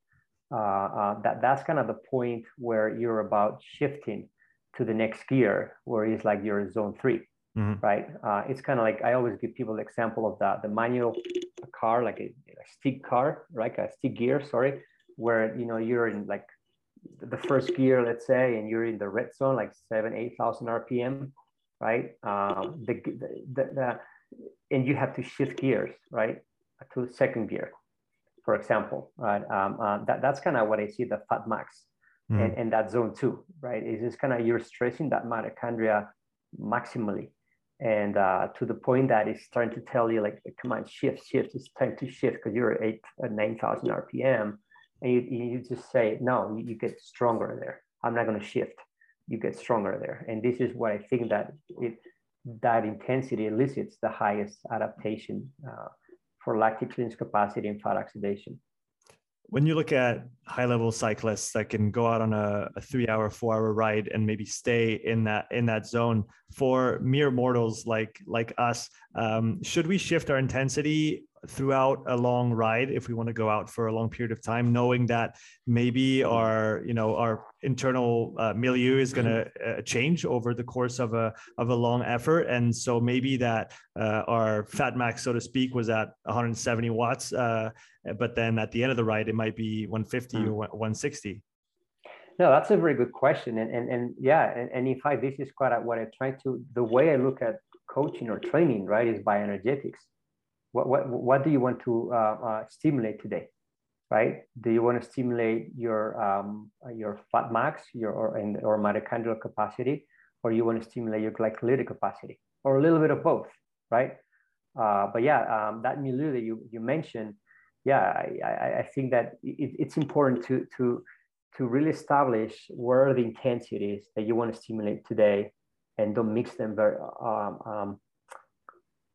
Uh, that that's kind of the point where you're about shifting to the next gear, where it's like you're zone three. Mm-hmm. right? Uh, it's kind of like I always give people the example of the, the manual car, like a, a stick car, right? A stick gear, sorry, where you know you're in like the first gear, let's say, and you're in the red zone, like seven, eight thousand RPM, right? Um, the, the, the, and you have to shift gears, right, to second gear, for example, right? Um, uh, that, that's kind of what I see the fat max mm. and, and that zone two, right? Is just kind of you're stressing that mitochondria maximally and uh, to the point that it's starting to tell you like come on shift shift it's time to shift because you're at eight at 9000 rpm and you, you just say no you, you get stronger there. I'm not going to shift. You get stronger there. And this is what i think that it that intensity elicits the highest adaptation uh, for lactic clearance capacity and fat oxidation when you look at high level cyclists that can go out on a, a, three hour four hour ride and maybe stay in that in that zone for mere mortals like like us um, should we shift our intensity throughout a long ride if we want to go out for a long period of time knowing that maybe our you know our internal uh, milieu is going to uh, change over the course of a of a long effort. And so maybe that uh, our fat max so to speak was at 170 watts uh, but then at the end of the ride it might be 150 mm. or 160 no that's a very good question. And and, and yeah and, and in fact this is quite what i try to the way i look at coaching or training right is by energetics what, what, what do you want to uh, uh, stimulate today, right? Do you want to stimulate your, um, your fat max your, or, and, or mitochondrial capacity, or you want to stimulate your glycolytic capacity, or a little bit of both, right? Uh, but yeah, um, that milieu that you, you mentioned, yeah, I, I, I think that it, it's important to, to, to really establish where the intensity is that you want to stimulate today and don't mix them very, um, um,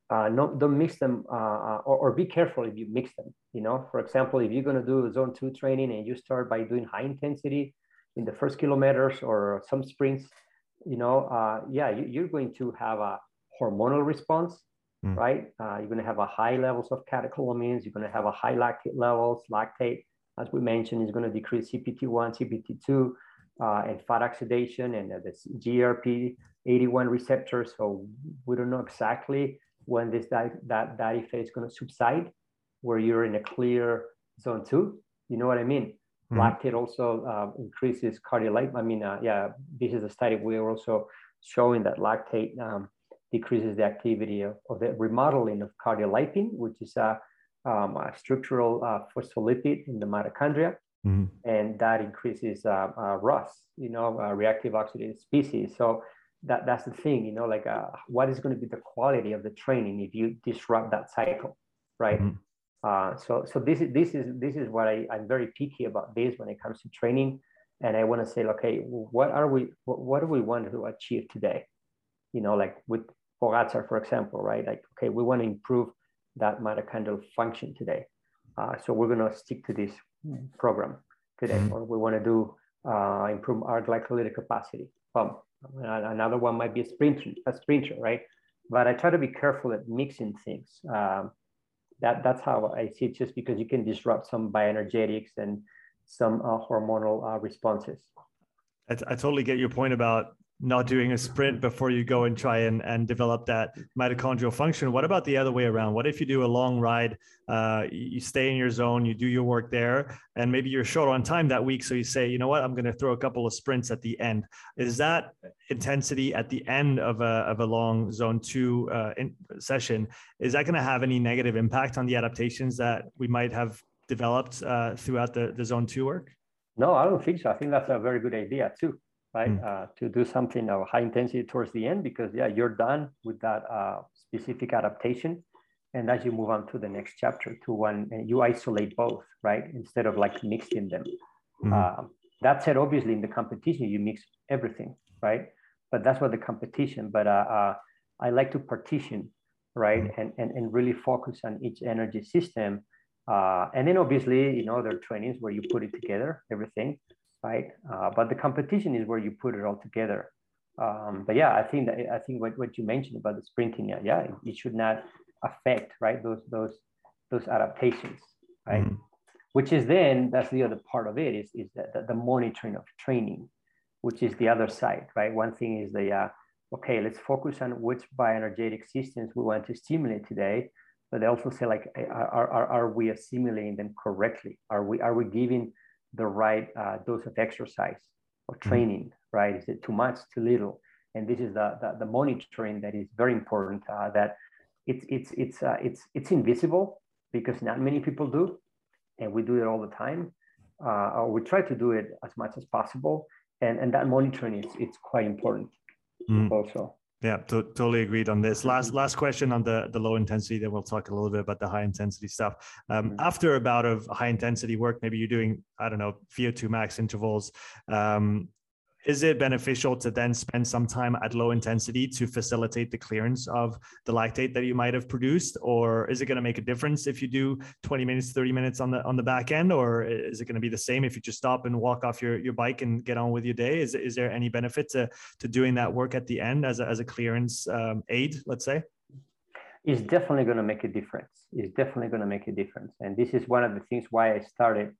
uh, not, don't mix them uh, uh, or, or, be careful if you mix them. You know, for example, if you're going to do zone two training and you start by doing high intensity in the first kilometers or some sprints, you know, uh, yeah, you, are going to have a hormonal response, mm. right? Uh, you're going to have a high levels of catecholamines. You're going to have a high lactate levels. Lactate, as we mentioned, is going to decrease CPT1, CPT2, uh, and fat oxidation and the GRP 81 receptors. So we don't know exactly when this that that, that effect is going to subside, where you're in a clear zone two. You know what I mean? Mm-hmm. Lactate also uh, increases cardiolite. I mean, uh, yeah, this is a study we're also showing that lactate um, decreases the activity of, of, the remodeling of cardiolipin, which is a, um, a structural uh, phospholipid in the mitochondria. Mm-hmm. And that increases uh, uh, ROS, you know, uh, reactive oxidative species. So that that's the thing you know like uh, what is going to be the quality of the training if you disrupt that cycle right? Mm-hmm. uh, so so this is this is this is what I, i'm very picky about this when it comes to training. And i want to say okay what are we what, what do we want to achieve today? You know like with Pogacar, for example right? Like okay we want to improve that mitochondrial function today. Uh, so we're going to stick to this program today, mm-hmm. or we want to do uh, improve our glycolytic capacity. Pump. Another one might be a sprinter, a sprinter, right? But I try to be careful at mixing things. Um, that that's how I see it. Just because you can disrupt some bioenergetics and some uh, hormonal uh, responses. I, I totally get your point about not doing a sprint before you go and try and, and develop that mitochondrial function. What about the other way around? What if you do a long ride, uh, you stay in your zone, you do your work there, and maybe you're short on time that week. So you say, you know what, I'm going to throw a couple of sprints at the end. Is that intensity at the end of a, of a long zone two uh, session, is that going to have any negative impact on the adaptations that we might have developed uh, throughout the, the zone two work? No, I don't think so. I think that's a very good idea too right? Mm. Uh, to do something of high intensity towards the end because yeah, you're done with that uh, specific adaptation. And as you move on to the next chapter to one, and you isolate both, right? Instead of like mixing them. Mm. Uh, that said, obviously in the competition, you mix everything, right? But that's what the competition, but uh, uh, I like to partition, right? Mm. And, and, and really focus on each energy system. Uh, and then obviously, you know, there are trainings where you put it together, everything right? Uh, but the competition is where you put it all together. Um, but yeah, I think that I think what, what you mentioned about the sprinting, yeah, yeah, it, should not affect right those those those adaptations, right? Mm-hmm. Which is then that's the other part of it is is that the, the, monitoring of training, which is the other side, right? One thing is the uh, okay, let's focus on which bioenergetic systems we want to stimulate today, but they also say like, are, are, are we assimilating them correctly? Are we are we giving the right uh, dose of exercise or mm-hmm. training, right? Is it too much, too little? And this is the, the, the monitoring that is very important. Uh, that it's it's it's uh, it's it's invisible because not many people do, and we do it all the time, uh, or we try to do it as much as possible. And and that monitoring is it's quite important mm. also. Yeah, to, totally agreed on this. Last last question on the the low intensity. Then we'll talk a little bit about the high intensity stuff. Um, mm-hmm. After a bout of high intensity work, maybe you're doing I don't know VO2 max intervals. Um, is it beneficial to then spend some time at low intensity to facilitate the clearance of the lactate that you might have produced? Or is it going to make a difference if you do 20 minutes 30 minutes on the on the back end? Or is it going to be the same if you just stop and walk off your, your bike and get on with your day? Is, is there any benefit to to doing that work at the end as a, as a clearance um, aid let's say? It's definitely going to make a difference. It's definitely going to make a difference. And this is one of the things why i started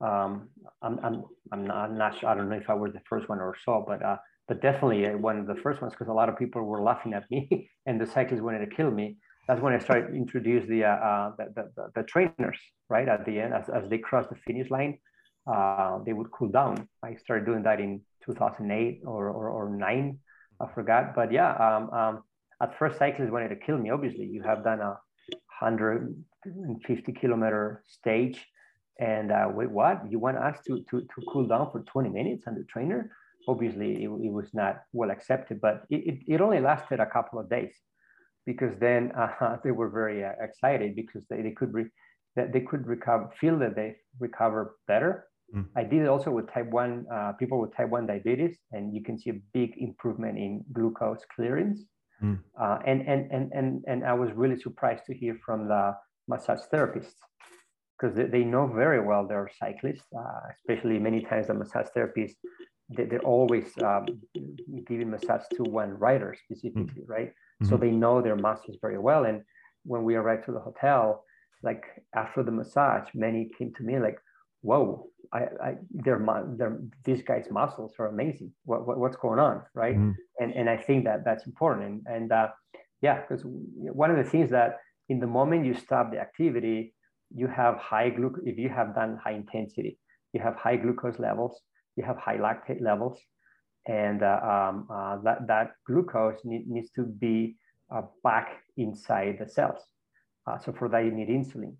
um, I'm, I'm, I'm not, I'm not sure, I don't know if I was the first one or so, but, uh, but definitely uh, one of the first ones, because a lot of people were laughing at me and the cyclists wanted to kill me. That's when I started introduce the, uh, uh, the, the, the, trainers, right? At the end, as, as they cross the finish line, uh, they would cool down. I started doing that in 2008 or, or, or nine, I forgot. But yeah, um, um, at first cyclists wanted to kill me. Obviously, you have done a 150 kilometer stage and uh, wait, what? You want us to, to, to cool down for 20 minutes on the trainer? Obviously, it, it was not well accepted, but it, it, it, only lasted a couple of days because then uh, they were very uh, excited because they, they could re- that they could recover, feel that they recover better. Mm. I did it also with type 1, uh, people with type 1 diabetes, and you can see a big improvement in glucose clearance. Mm. Uh, and, and, and, and, and I was really surprised to hear from the massage therapists because they, they, know very well they're cyclists, uh, especially many times the massage therapists, they, they're always um, giving massage to one rider specifically, mm-hmm. right? Mm-hmm. So they know their muscles very well. And when we arrived to the hotel, like after the massage, many came to me like, whoa, I, I their, their, these guys' muscles are amazing. What, what what's going on, right? Mm-hmm. And and I think that that's important. And, and uh, yeah, because one of the things that in the moment you stop the activity, you have high glucose, if you have done high intensity, you have high glucose levels, you have high lactate levels, and uh, um, uh, that, that glucose need, needs to be uh, back inside the cells. Uh, so for that, you need insulin,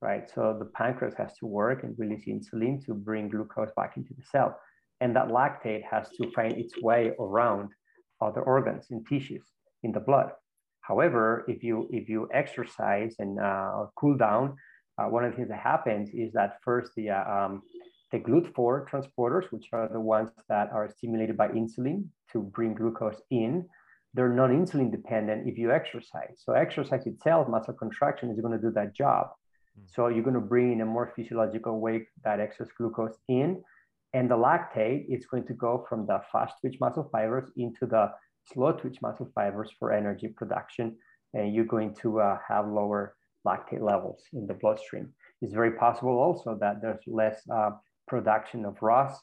right? So the pancreas has to work and release insulin to bring glucose back into the cell. And that lactate has to find its way around other organs and tissues in the blood. However, if you if you exercise and uh, cool down, uh, one of the things that happens is that first the uh, um, the GLUT4 transporters, which are the ones that are stimulated by insulin to bring glucose in, they're non-insulin dependent if you exercise. So exercise itself, muscle contraction, is going to do that job. Mm. So you're going to bring in a more physiological way that excess glucose in, and the lactate is going to go from the fast twitch muscle fibers into the slow twitch muscle fibers for energy production, and you're going to uh, have lower lactate levels in the bloodstream. It's very possible also that there's less uh, production of ROS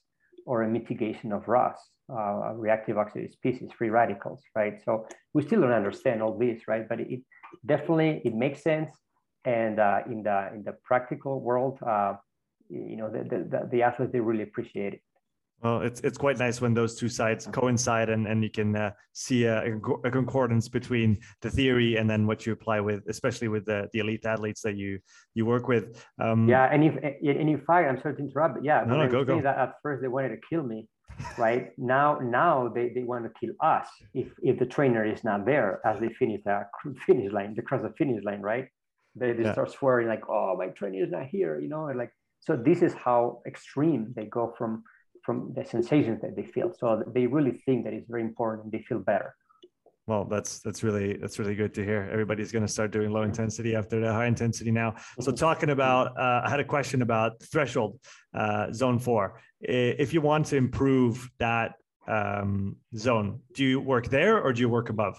or a mitigation of ROS, uh, reactive oxidative species, free radicals, right? So we still don't understand all this, right? But it definitely it makes sense, and uh, in the in the practical world, uh, you know, the, the the athletes they really appreciate it. Well, it's it's quite nice when those two sides coincide and, and you can uh, see a, a, concordance between the theory and then what you apply with, especially with the, the elite athletes that you you work with. Um, yeah, and if and in fact, I'm sorry to interrupt, but yeah, no, no, go, go. That at first they wanted to kill me, right? now now they, they want to kill us if if the trainer is not there as they finish the finish line, they cross the finish line, right? They, they yeah. start swearing like, oh, my trainer is not here, you know, and like so. This is how extreme they go from from the sensations that they feel. So they really think that it's very important and they feel better. Well, that's that's really that's really good to hear. Everybody's going to start doing low intensity after the high intensity now. So, mm-hmm. talking about, uh, I had a question about threshold uh, zone four. If you want to improve that um, zone, do you work there or do you work above?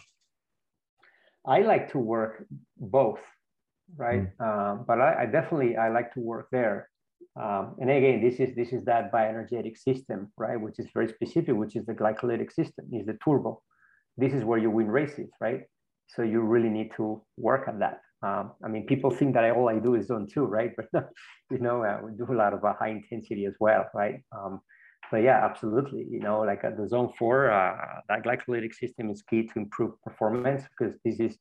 I like to work both, right? Mm. Uh, but I, I, definitely I like to work there um, and again, this is this is that bioenergetic system, right? Which is very specific, which is the glycolytic system, is the turbo. This is where you win races, right? So you really need to work on that. Um, I mean, people think that all I do is zone two, right? But you know, uh, we do a lot of uh, high intensity as well, right? Um, but yeah, absolutely. You know, like at the zone four, uh, that glycolytic system is key to improve performance because this is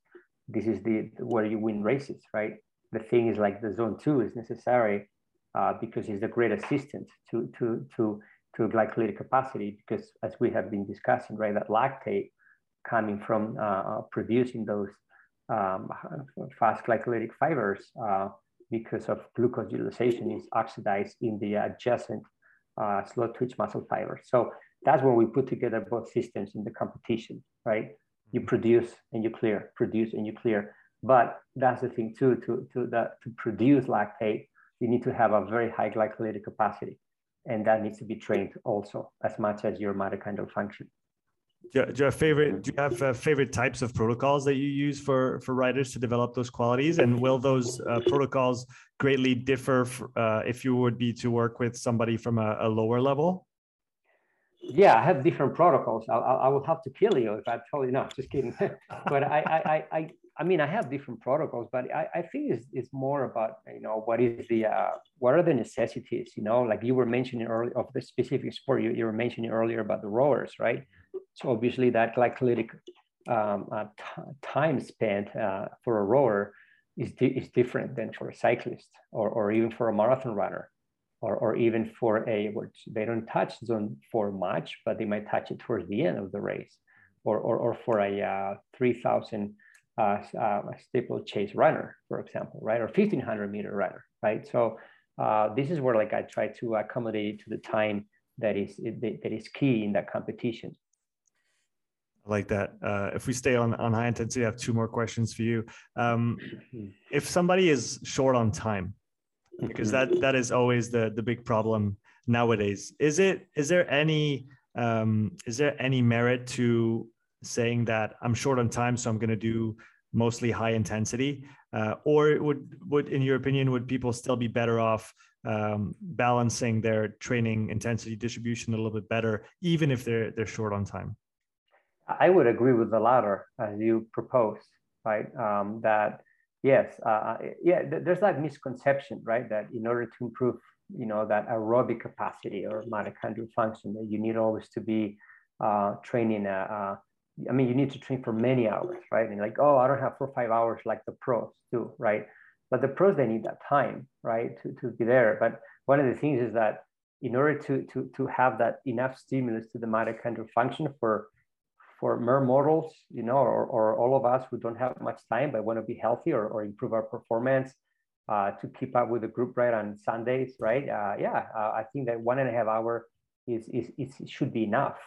this is the where you win races, right? The thing is like the zone two is necessary uh, because it's a great assistant to, to, to, to glycolytic capacity because as we have been discussing, right, that lactate coming from uh, uh producing those um, fast glycolytic fibers uh, because of glucose utilization is oxidized in the adjacent uh, slow twitch muscle fibers. So that's when we put together both systems in the competition, right? You mm-hmm. produce and you clear, produce and you clear. But that's the thing too, to, to, that, to produce lactate, you need to have a very high glycolytic capacity. And that needs to be trained also as much as your mitochondrial function. Do you, do you have favorite? Do you have uh, favorite types of protocols that you use for for riders to develop those qualities? And will those uh, protocols greatly differ uh, if you would be to work with somebody from a, a lower level? Yeah, I have different protocols. I, I, I will have to kill you if I tell you. No, just kidding. but I, I, I, I mean, I have different protocols, but I, I think it's, it's more about, you know, what is the, uh, what are the necessities, you know, like you were mentioning earlier of the specific sport, you, you were mentioning earlier about the rowers, right? So obviously that glycolytic um, uh, time spent uh, for a rower is, di is different than for a cyclist or, or even for a marathon runner or, or even for a, which they don't touch zone four much, but they might touch it towards the end of the race or, or, or for a uh, 3000 uh, uh, steeplechase runner, for example, right? Or 1500 meter runner, right? So uh, this is where like I try to accommodate to the time that is that is key in that competition. I like that. Uh, if we stay on, on high intensity, I have two more questions for you. Um, if somebody is short on time, because that that is always the the big problem nowadays, is it is there any um, is there any merit to saying that I'm short on time, so I'm going to do mostly high intensity, uh, or would would in your opinion would people still be better off um, balancing their training intensity distribution a little bit better, even if they're they're short on time? I would agree with the latter as you proposed, right? Um, that yes, uh, uh yeah, there's that misconception, right? That in order to improve, you know, that aerobic capacity or mitochondrial function, that you need always to be uh, training a, a I mean, you need to train for many hours, right? And like, oh, I don't have four or five hours like the pros do, right? But the pros, they need that time, right, to, to be there. But one of the things is that in order to, to, to have that enough stimulus to the mitochondrial function for, for mere mortals, you know, or, or all of us who don't have much time but want to be healthy or, or improve our performance, uh, to keep up with the group right on Sundays, right? Uh, yeah, uh, I think that one and a half hour is, is, is should be enough,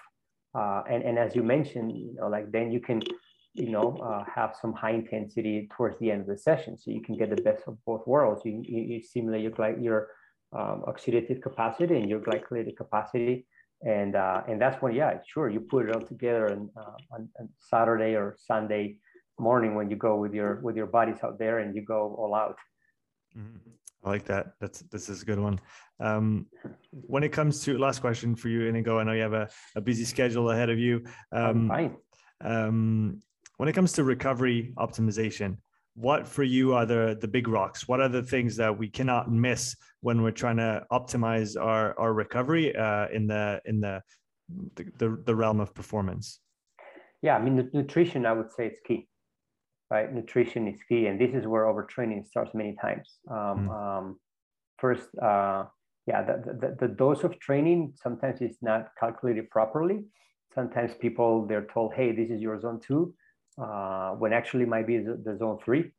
uh, and, and as you mentioned, you know, like then you can you know, uh, have some high intensity towards the end of the session, so you can get the best of both worlds. You, you, you your your um, oxidative capacity and your glycolytic capacity, and uh, and that's when, yeah, sure, you put it all together on, uh, on, on, Saturday or Sunday morning when you go with your with your bodies out there and you go all out. Mm-hmm. I like that. That's this is a good one. Um, when it comes to last question for you, Inigo, I know you have a, a busy schedule ahead of you. Um, fine. Um, when it comes to recovery optimization, what for you are the the big rocks? What are the things that we cannot miss when we're trying to optimize our our recovery uh, in the in the, the the realm of performance? Yeah, I mean nutrition. I would say it's key, right? Nutrition is key, and this is where overtraining starts many times. Um, mm. um, first, uh, yeah, the, the the dose of training sometimes is not calculated properly. Sometimes people they're told, "Hey, this is your zone two uh, when actually might be the, the, zone three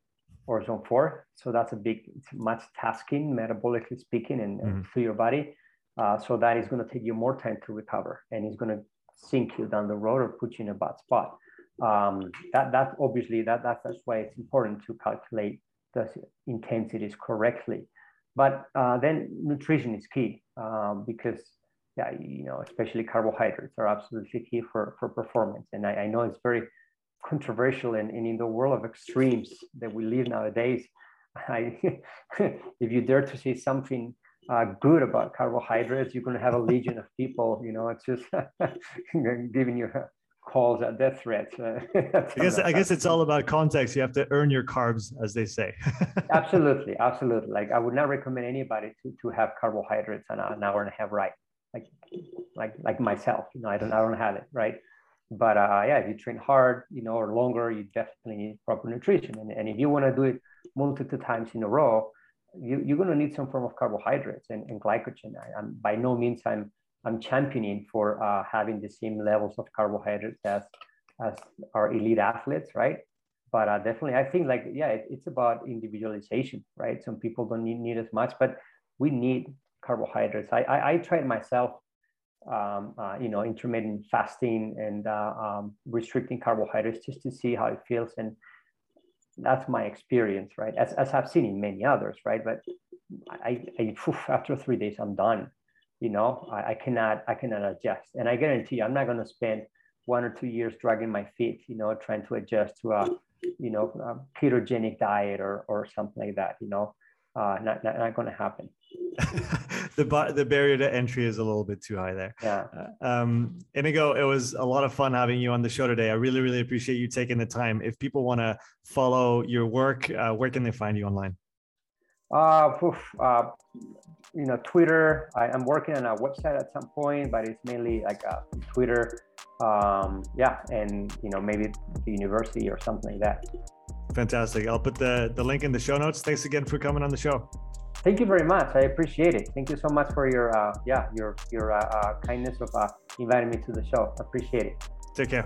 or zone four. So that's a big, it's much tasking, metabolically speaking, and, mm-hmm. and through your body. Uh, so that is going to take you more time to recover, and it's going to sink you down the road or put you in a bad spot. Um, that that obviously that, that that's why it's important to calculate the intensities correctly. But uh, then nutrition is key um, because yeah, you know, especially carbohydrates are absolutely key for for performance. And I, I know it's very controversial and, and in the world of extremes that we live nowadays I, if you dare to say something uh, good about carbohydrates you're going to have a legion of people you know it's just giving you calls at death threats i guess i guess it's all about context. You have to earn your carbs as they say. Absolutely absolutely. Like i would not recommend anybody to, to have carbohydrates an, an hour and a half right? Like like like myself you know i don't i don't have it right? But uh, yeah, if you train hard, you know, or longer, you definitely need proper nutrition. And, and if you want to do it multiple times in a row, you, you're going to need some form of carbohydrates and, and glycogen. I, am by no means I'm I'm championing for uh, having the same levels of carbohydrates as as our elite athletes, right? But uh, definitely, I think like yeah, it, it's about individualization, right? Some people don't need, need as much, but we need carbohydrates. I I, I tried myself um, uh, you know, intermittent fasting and uh, um, restricting carbohydrates just to see how it feels. And that's my experience, right? As, as I've seen in many others, right? But I, I after three days, I'm done. You know, I, I cannot, I cannot adjust. And I guarantee you, I'm not going to spend one or two years dragging my feet, you know, trying to adjust to a, you know, a ketogenic diet or, or something like that, you know, uh, not, not, not going to happen. the bar, the barrier to entry is a little bit too high there. Yeah. Uh, um, Inigo, it was a lot of fun having you on the show today. I really, really appreciate you taking the time. If people want to follow your work, uh, where can they find you online? Uh, oof, uh, you know, Twitter. I, am working on a website at some point, but it's mainly like uh, Twitter. Um, yeah, and you know, maybe the university or something like that. Fantastic. I'll put the the link in the show notes. Thanks again for coming on the show. Thank you very much. I appreciate it. Thank you so much for your uh, yeah your your uh, uh, kindness of uh, inviting me to the show. Appreciate it. Take care.